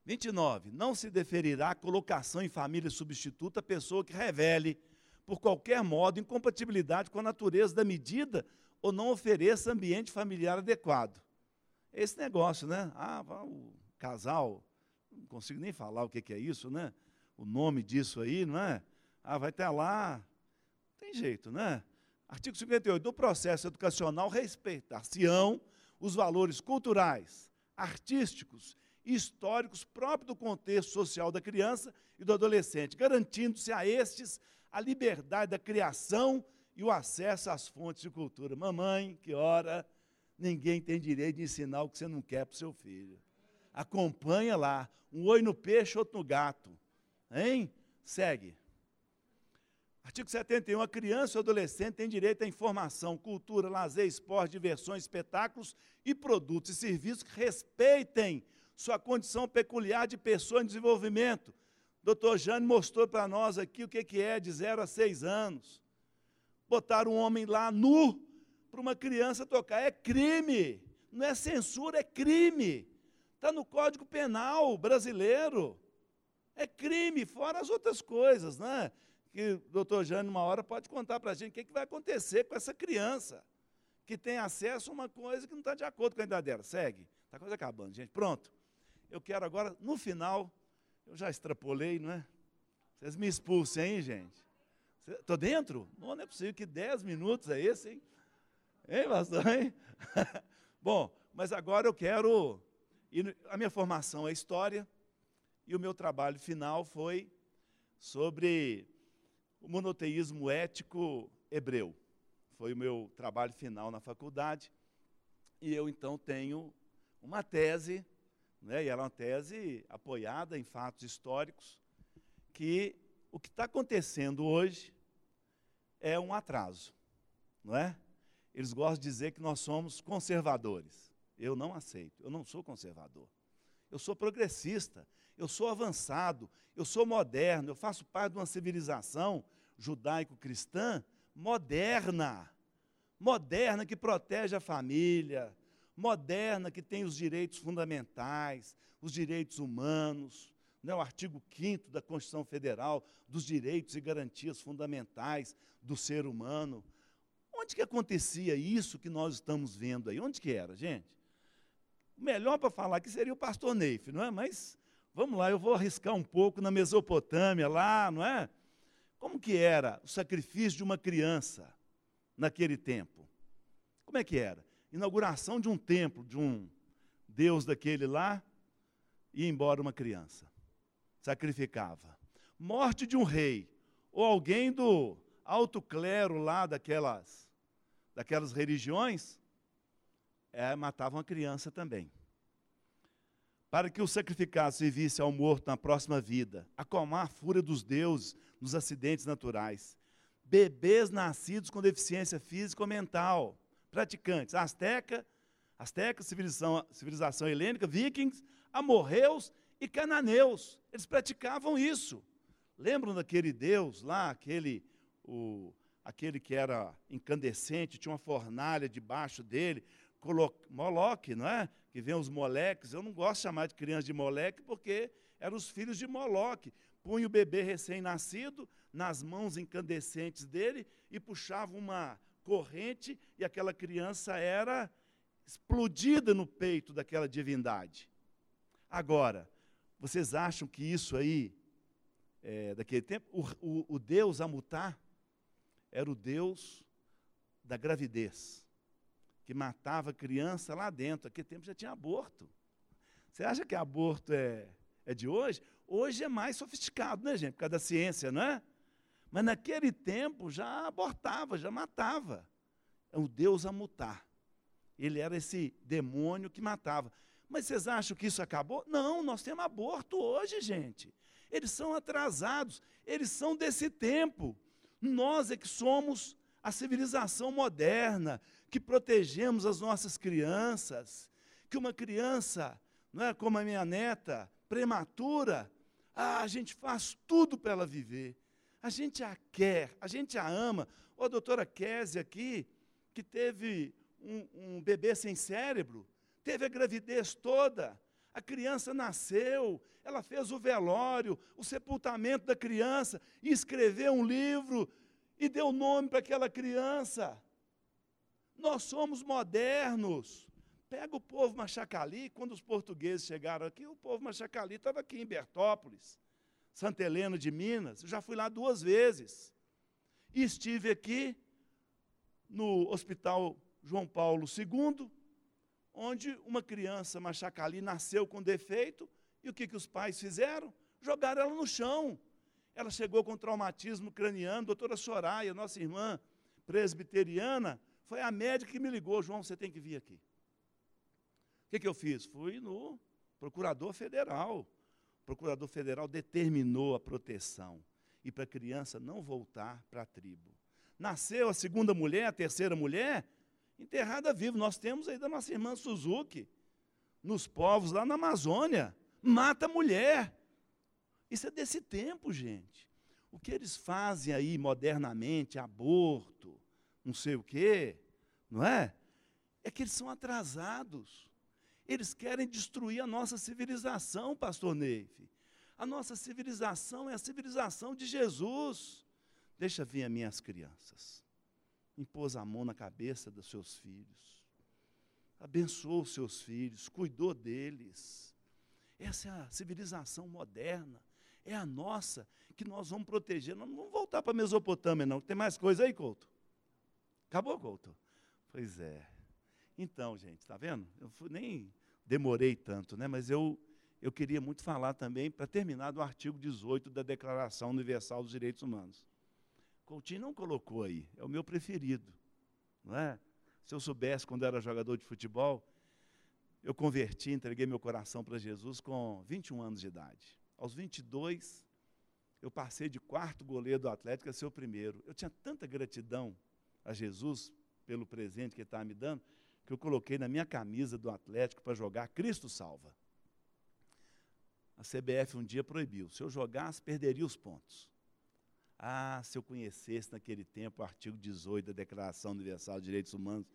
29. Não se deferirá a colocação em família substituta a pessoa que revele, por qualquer modo, incompatibilidade com a natureza da medida ou não ofereça ambiente familiar adequado. Esse negócio, né? Ah, o casal, não consigo nem falar o que é isso, né? O nome disso aí, não é? Ah, vai estar lá. Tem jeito, né? Artigo 58. Do processo educacional, respeitar-se-ão os valores culturais, artísticos históricos próprios do contexto social da criança e do adolescente, garantindo-se a estes a liberdade da criação e o acesso às fontes de cultura. Mamãe, que hora, ninguém tem direito de ensinar o que você não quer para o seu filho. Acompanha lá, um oi no peixe, outro no gato. Hein? Segue. Artigo 71. A criança ou adolescente tem direito à informação, cultura, lazer, esporte, diversões, espetáculos e produtos e serviços que respeitem sua condição peculiar de pessoa em desenvolvimento. Doutor Jane mostrou para nós aqui o que é de 0 a 6 anos. Botar um homem lá nu para uma criança tocar é crime. Não é censura, é crime. Está no Código Penal brasileiro. É crime, fora as outras coisas, né? Que o doutor Jane, uma hora, pode contar para a gente o que, que vai acontecer com essa criança que tem acesso a uma coisa que não está de acordo com a idade dela. Segue. Está quase acabando, gente. Pronto. Eu quero agora, no final, eu já extrapolei, não é? Vocês me expulsem, hein, gente? Estou dentro? Não, não é possível que 10 minutos é esse, hein? Hein, pastor? Hein? Bom, mas agora eu quero. A minha formação é história, e o meu trabalho final foi sobre o monoteísmo ético hebreu. Foi o meu trabalho final na faculdade. E eu então tenho uma tese né, e ela é uma tese apoiada em fatos históricos, que o que está acontecendo hoje é um atraso, não é? Eles gostam de dizer que nós somos conservadores. Eu não aceito, eu não sou conservador. Eu sou progressista, eu sou avançado, eu sou moderno, eu faço parte de uma civilização judaico-cristã moderna. Moderna que protege a família, moderna que tem os direitos fundamentais, os direitos humanos, né, o artigo 5 da Constituição Federal, dos direitos e garantias fundamentais do ser humano. Onde que acontecia isso que nós estamos vendo aí? Onde que era, gente? O melhor para falar aqui seria o pastor Neif, não é? Mas vamos lá, eu vou arriscar um pouco na Mesopotâmia, lá, não é? Como que era o sacrifício de uma criança naquele tempo? Como é que era? inauguração de um templo, de um Deus daquele lá, ia embora uma criança. Sacrificava. Morte de um rei, ou alguém do alto clero lá daquelas, daquelas religiões, é, matava uma criança também. Para que o sacrificasse e visse ao morto na próxima vida, acalmar a fúria dos deuses nos acidentes naturais. Bebês nascidos com deficiência física ou mental praticantes. Azteca, Azteca, civilização, civilização helênica, vikings, amorreus e cananeus. Eles praticavam isso. Lembram daquele Deus lá, aquele, o, aquele que era incandescente, tinha uma fornalha debaixo dele, Moloque, não é? Que vem os moleques. Eu não gosto de chamar de criança de moleque porque eram os filhos de Moloque. Punha o bebê recém-nascido nas mãos incandescentes dele e puxava uma, corrente e aquela criança era explodida no peito daquela divindade. Agora, vocês acham que isso aí, é, daquele tempo, o, o, o Deus Amutá era o Deus da gravidez. que matava criança lá dentro. Aquele tempo já tinha aborto. Você acha que aborto é, é de hoje? Hoje é mais sofisticado, né, gente? Por causa da ciência, não é? Mas naquele tempo já abortava, já matava. É o Deus a mutar. Ele era esse demônio que matava. Mas vocês acham que isso acabou? Não, nós temos aborto hoje, gente. Eles são atrasados, eles são desse tempo. Nós é que somos a civilização moderna, que protegemos as nossas crianças, que uma criança, não é como a minha neta, prematura, ah, a gente faz tudo para ela viver. A gente a quer, a gente a ama. Ô, a doutora Kézia aqui, que teve um, um bebê sem cérebro, teve a gravidez toda, a criança nasceu, ela fez o velório, o sepultamento da criança, e escreveu um livro e deu nome para aquela criança. Nós somos modernos. Pega o povo Machacali, quando os portugueses chegaram aqui, o povo Machacali estava aqui em Bertópolis, Santa Helena de Minas. Eu já fui lá duas vezes. E estive aqui no Hospital João Paulo II, onde uma criança Machacali nasceu com defeito, e o que, que os pais fizeram? Jogaram ela no chão. Ela chegou com traumatismo craniano, doutora Soraya, nossa irmã presbiteriana, foi a médica que me ligou, João, você tem que vir aqui. O que, que eu fiz? Fui no procurador federal. O procurador federal determinou a proteção e para a criança não voltar para a tribo. Nasceu a segunda mulher, a terceira mulher, enterrada viva. Nós temos aí da nossa irmã Suzuki, nos povos lá na Amazônia, mata mulher. Isso é desse tempo, gente. O que eles fazem aí modernamente, aborto, não sei o quê, não é? É que eles são atrasados. Eles querem destruir a nossa civilização, pastor Neife. A nossa civilização é a civilização de Jesus. Deixa vir as minhas crianças. Impôs a mão na cabeça dos seus filhos. Abençoou os seus filhos, cuidou deles. Essa é a civilização moderna. É a nossa que nós vamos proteger. Nós não vamos voltar para a Mesopotâmia, não. Tem mais coisa aí, Couto? Acabou, Couto? Pois é. Então, gente, está vendo? Eu nem demorei tanto, né? mas eu, eu queria muito falar também, para terminar, do artigo 18 da Declaração Universal dos Direitos Humanos. Coutinho não colocou aí, é o meu preferido. Não é? Se eu soubesse quando era jogador de futebol, eu converti, entreguei meu coração para Jesus com 21 anos de idade. Aos 22, eu passei de quarto goleiro do Atlético a ser o primeiro. Eu tinha tanta gratidão a Jesus pelo presente que ele estava me dando, que eu coloquei na minha camisa do Atlético para jogar Cristo Salva. A CBF um dia proibiu. Se eu jogasse, perderia os pontos. Ah, se eu conhecesse naquele tempo o artigo 18 da Declaração Universal de Direitos Humanos,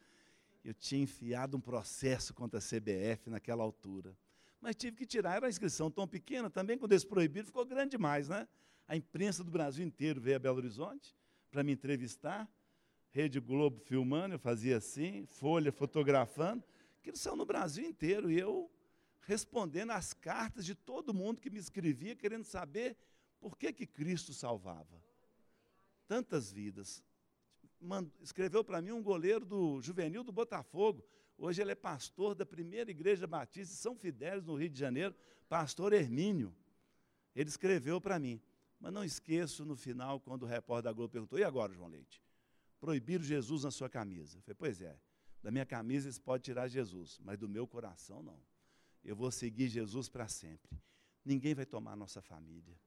eu tinha enfiado um processo contra a CBF naquela altura. Mas tive que tirar, era uma inscrição tão pequena, também quando eles proibiram, ficou grande demais, né? A imprensa do Brasil inteiro veio a Belo Horizonte para me entrevistar. Rede Globo filmando, eu fazia assim, Folha fotografando, que eles são no Brasil inteiro, e eu respondendo às cartas de todo mundo que me escrevia, querendo saber por que, que Cristo salvava. Tantas vidas. escreveu para mim um goleiro do juvenil do Botafogo. Hoje ele é pastor da primeira igreja batista São Fidélis, no Rio de Janeiro, pastor Hermínio. Ele escreveu para mim. Mas não esqueço no final, quando o repórter da Globo perguntou: e agora, João Leite? proibiram Jesus na sua camisa. Eu falei, pois é, da minha camisa você pode tirar Jesus, mas do meu coração não. Eu vou seguir Jesus para sempre. Ninguém vai tomar nossa família.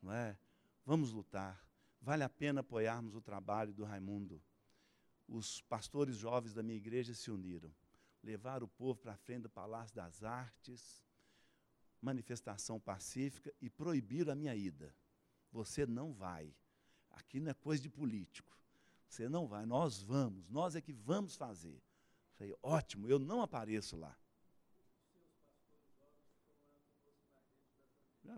Não é? Vamos lutar. Vale a pena apoiarmos o trabalho do Raimundo. Os pastores jovens da minha igreja se uniram. Levaram o povo para a frente do Palácio das Artes, manifestação pacífica e proibiram a minha ida. Você não vai. Aqui não é coisa de político. Você não vai, nós vamos, nós é que vamos fazer. Falei, ótimo, eu não apareço lá.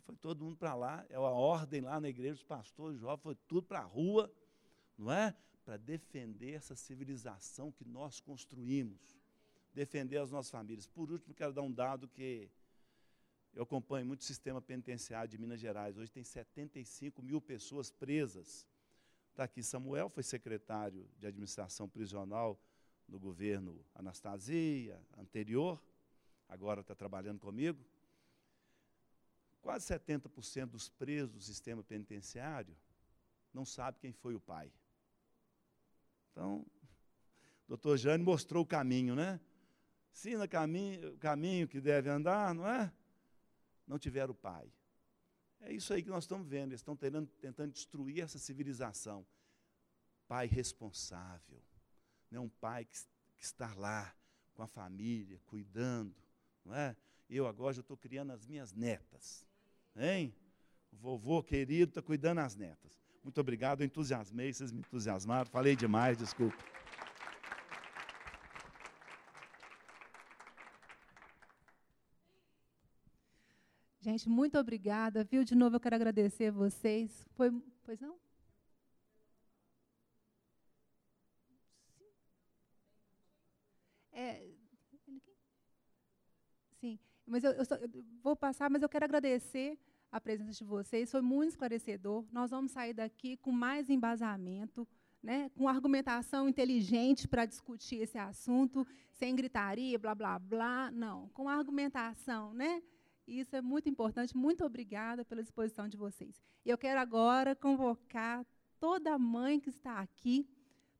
Foi todo mundo para lá, é a ordem lá na igreja dos pastores jovens, foi tudo para a rua, não é? Para defender essa civilização que nós construímos, defender as nossas famílias. Por último, quero dar um dado que eu acompanho muito o sistema penitenciário de Minas Gerais. Hoje tem 75 mil pessoas presas Está aqui Samuel, foi secretário de administração prisional no governo Anastasia, anterior, agora está trabalhando comigo. Quase 70% dos presos do sistema penitenciário não sabe quem foi o pai. Então, o doutor Jane mostrou o caminho, né? Ensina o caminho que deve andar, não é? Não tiveram pai. É isso aí que nós estamos vendo. Eles estão tentando, tentando destruir essa civilização. Pai responsável. Né? Um pai que, que está lá com a família, cuidando. Não é? Eu agora já estou criando as minhas netas. Hein? O vovô querido está cuidando das netas. Muito obrigado, eu entusiasmei, vocês me entusiasmaram. Falei demais, desculpa. Gente, muito obrigada, viu? De novo eu quero agradecer vocês. Foi, pois não? É, mas eu, eu, só, eu, vou passar, mas eu quero agradecer a presença de vocês, foi muito esclarecedor. Nós vamos sair daqui com mais embasamento, né, com argumentação inteligente para discutir esse assunto, sem gritaria, blá, blá, blá. Não, com argumentação, né? Isso é muito importante. Muito obrigada pela disposição de vocês. Eu quero agora convocar toda mãe que está aqui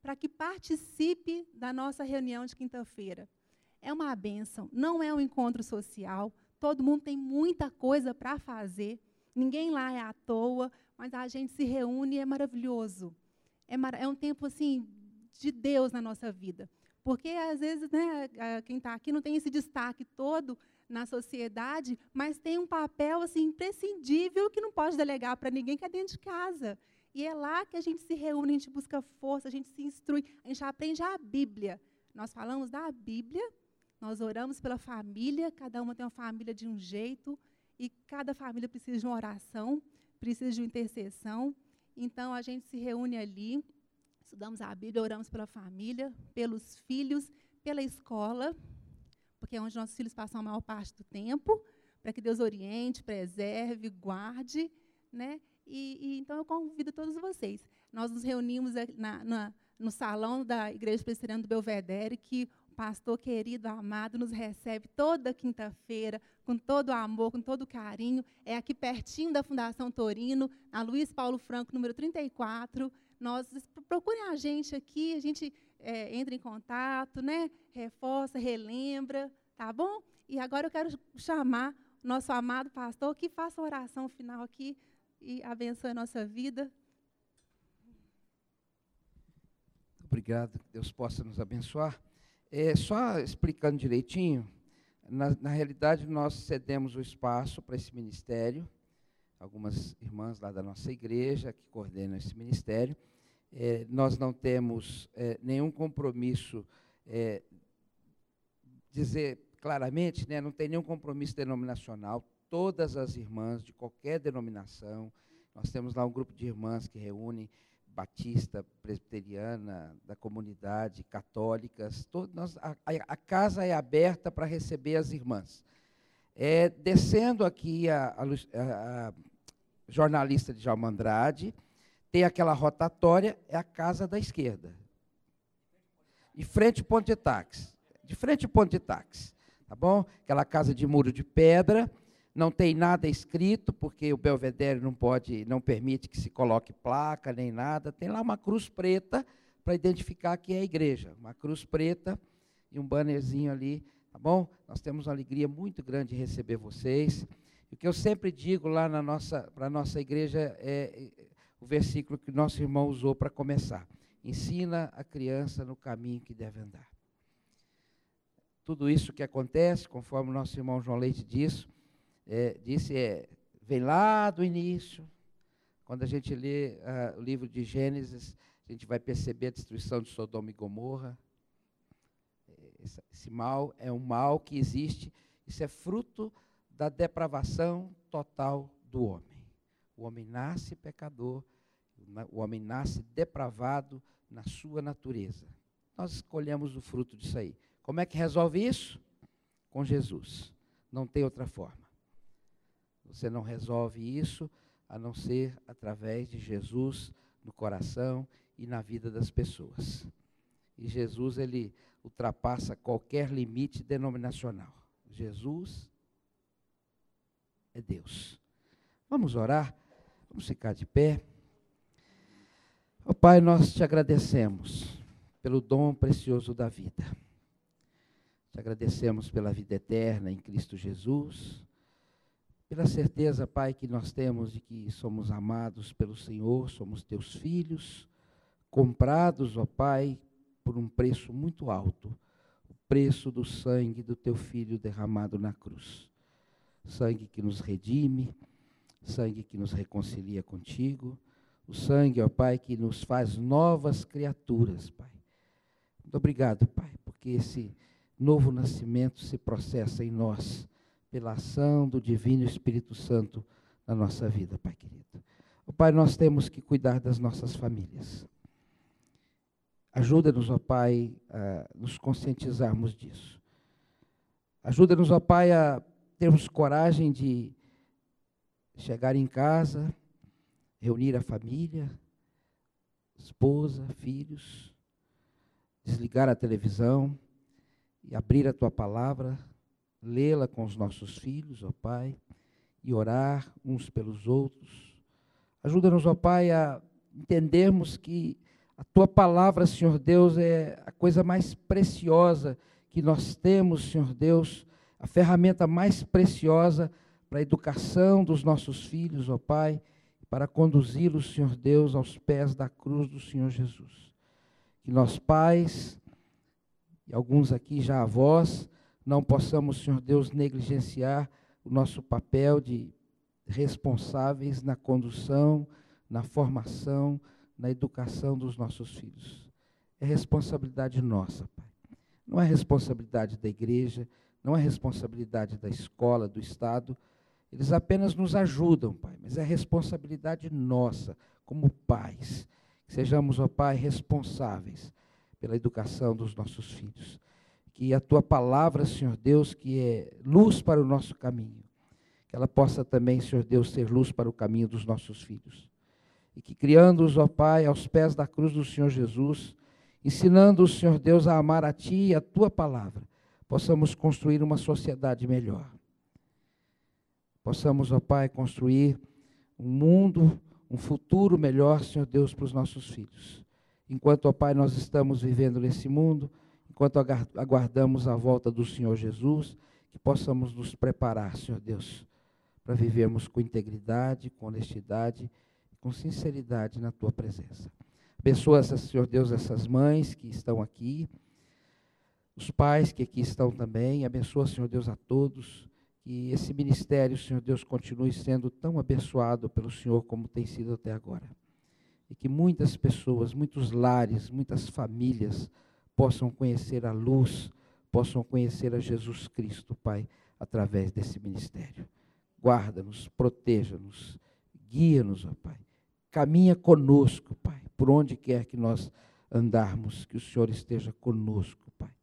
para que participe da nossa reunião de quinta-feira. É uma benção, não é um encontro social. Todo mundo tem muita coisa para fazer. Ninguém lá é à toa, mas a gente se reúne e é maravilhoso. É, mar é um tempo assim de Deus na nossa vida. Porque às vezes, né, quem está aqui não tem esse destaque todo, na sociedade, mas tem um papel assim imprescindível que não pode delegar para ninguém que é dentro de casa. E é lá que a gente se reúne, a gente busca força, a gente se instrui, a gente aprende a Bíblia. Nós falamos da Bíblia, nós oramos pela família, cada uma tem uma família de um jeito, e cada família precisa de uma oração, precisa de uma intercessão. Então a gente se reúne ali, estudamos a Bíblia, oramos pela família, pelos filhos, pela escola, porque é onde nossos filhos passam a maior parte do tempo, para que Deus oriente, preserve, guarde, né? E, e, então eu convido todos vocês. Nós nos reunimos na, na, no salão da Igreja Presbiteriana do Belvedere, que pastor querido, amado, nos recebe toda quinta-feira, com todo o amor, com todo o carinho. É aqui pertinho da Fundação Torino, na Luiz Paulo Franco, número 34. Nós procurem a gente aqui, a gente é, entra em contato, né? reforça, relembra, tá bom? E agora eu quero chamar nosso amado pastor que faça a oração final aqui e abençoe a nossa vida. Obrigado, que Deus possa nos abençoar. É, só explicando direitinho, na, na realidade nós cedemos o espaço para esse ministério, algumas irmãs lá da nossa igreja que coordenam esse ministério, é, nós não temos é, nenhum compromisso, é, dizer claramente, né, não tem nenhum compromisso denominacional. Todas as irmãs de qualquer denominação, nós temos lá um grupo de irmãs que reúne batista, presbiteriana, da comunidade, católicas. Todo, nós, a, a, casa é aberta para receber as irmãs. É, descendo aqui a, a, a jornalista de Jalma Andrade, tem aquela rotatória, é a casa da esquerda. De frente ao ponto de táxi. De frente ao ponto de táxi. Tá bom? Aquela casa de muro de pedra, não tem nada escrito, porque o Belvedere não pode, não permite que se coloque placa nem nada. Tem lá uma cruz preta para identificar que é a igreja. Uma cruz preta e um bannerzinho ali, tá bom? Nós temos uma alegria muito grande de receber vocês. O que eu sempre digo lá na nossa, para a nossa igreja é o versículo que nosso irmão usou para começar. Ensina a criança no caminho que deve andar. Tudo isso que acontece, conforme o nosso irmão João Leite disse, é, disse, é, vem lá do início. Quando a gente lê uh, o livro de Gênesis, a gente vai perceber a destruição de Sodoma e Gomorra. Esse, esse mal é um mal que existe, isso é fruto da depravação total do homem. O homem nasce pecador, o homem nasce depravado na sua natureza. Nós escolhemos o fruto disso aí. Como é que resolve isso? Com Jesus. Não tem outra forma. Você não resolve isso a não ser através de Jesus no coração e na vida das pessoas. E Jesus, ele ultrapassa qualquer limite denominacional. Jesus é Deus. Vamos orar? Vamos ficar de pé. Oh, Pai, nós te agradecemos pelo dom precioso da vida. Te agradecemos pela vida eterna em Cristo Jesus, pela certeza, Pai, que nós temos de que somos amados pelo Senhor, somos teus filhos, comprados, ó Pai, por um preço muito alto o preço do sangue do teu filho derramado na cruz. Sangue que nos redime, sangue que nos reconcilia contigo, o sangue, ó Pai, que nos faz novas criaturas, Pai. Muito obrigado, Pai, porque esse novo nascimento se processa em nós pela ação do Divino Espírito Santo na nossa vida, Pai querido. Ó Pai, nós temos que cuidar das nossas famílias. Ajuda-nos, ó Pai, a nos conscientizarmos disso. Ajuda-nos, ó Pai, a termos coragem de chegar em casa, reunir a família, esposa, filhos, desligar a televisão e abrir a tua palavra, lê-la com os nossos filhos, ó Pai, e orar uns pelos outros. Ajuda-nos, ó Pai, a entendermos que a tua palavra, Senhor Deus, é a coisa mais preciosa que nós temos, Senhor Deus, a ferramenta mais preciosa para a educação dos nossos filhos, ó Pai, para conduzi-los, Senhor Deus, aos pés da cruz do Senhor Jesus. Que nós, pais, e alguns aqui já avós, não possamos, Senhor Deus, negligenciar o nosso papel de responsáveis na condução, na formação, na educação dos nossos filhos. É responsabilidade nossa, Pai. Não é responsabilidade da igreja, não é responsabilidade da escola, do Estado. Eles apenas nos ajudam, Pai, mas é responsabilidade nossa, como pais. Que sejamos, ó Pai, responsáveis pela educação dos nossos filhos. Que a tua palavra, Senhor Deus, que é luz para o nosso caminho, que ela possa também, Senhor Deus, ser luz para o caminho dos nossos filhos e que criando-os, ó Pai, aos pés da cruz do Senhor Jesus, ensinando o Senhor Deus a amar a Ti e a Tua palavra, possamos construir uma sociedade melhor. Possamos, ó Pai, construir um mundo, um futuro melhor, Senhor Deus, para os nossos filhos. Enquanto, ó Pai, nós estamos vivendo nesse mundo, enquanto aguardamos a volta do Senhor Jesus, que possamos nos preparar, Senhor Deus, para vivermos com integridade, com honestidade com sinceridade na tua presença. Abençoa, Senhor Deus, essas mães que estão aqui, os pais que aqui estão também. Abençoa, Senhor Deus, a todos. Que esse ministério, Senhor Deus, continue sendo tão abençoado pelo Senhor como tem sido até agora. E que muitas pessoas, muitos lares, muitas famílias possam conhecer a luz, possam conhecer a Jesus Cristo, Pai, através desse ministério. Guarda-nos, proteja-nos Guia-nos, ó Pai. Caminha conosco, Pai, por onde quer que nós andarmos, que o Senhor esteja conosco, Pai.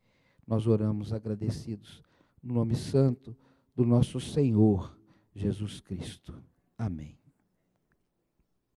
Nós oramos agradecidos no nome santo do nosso Senhor Jesus Cristo. Amém.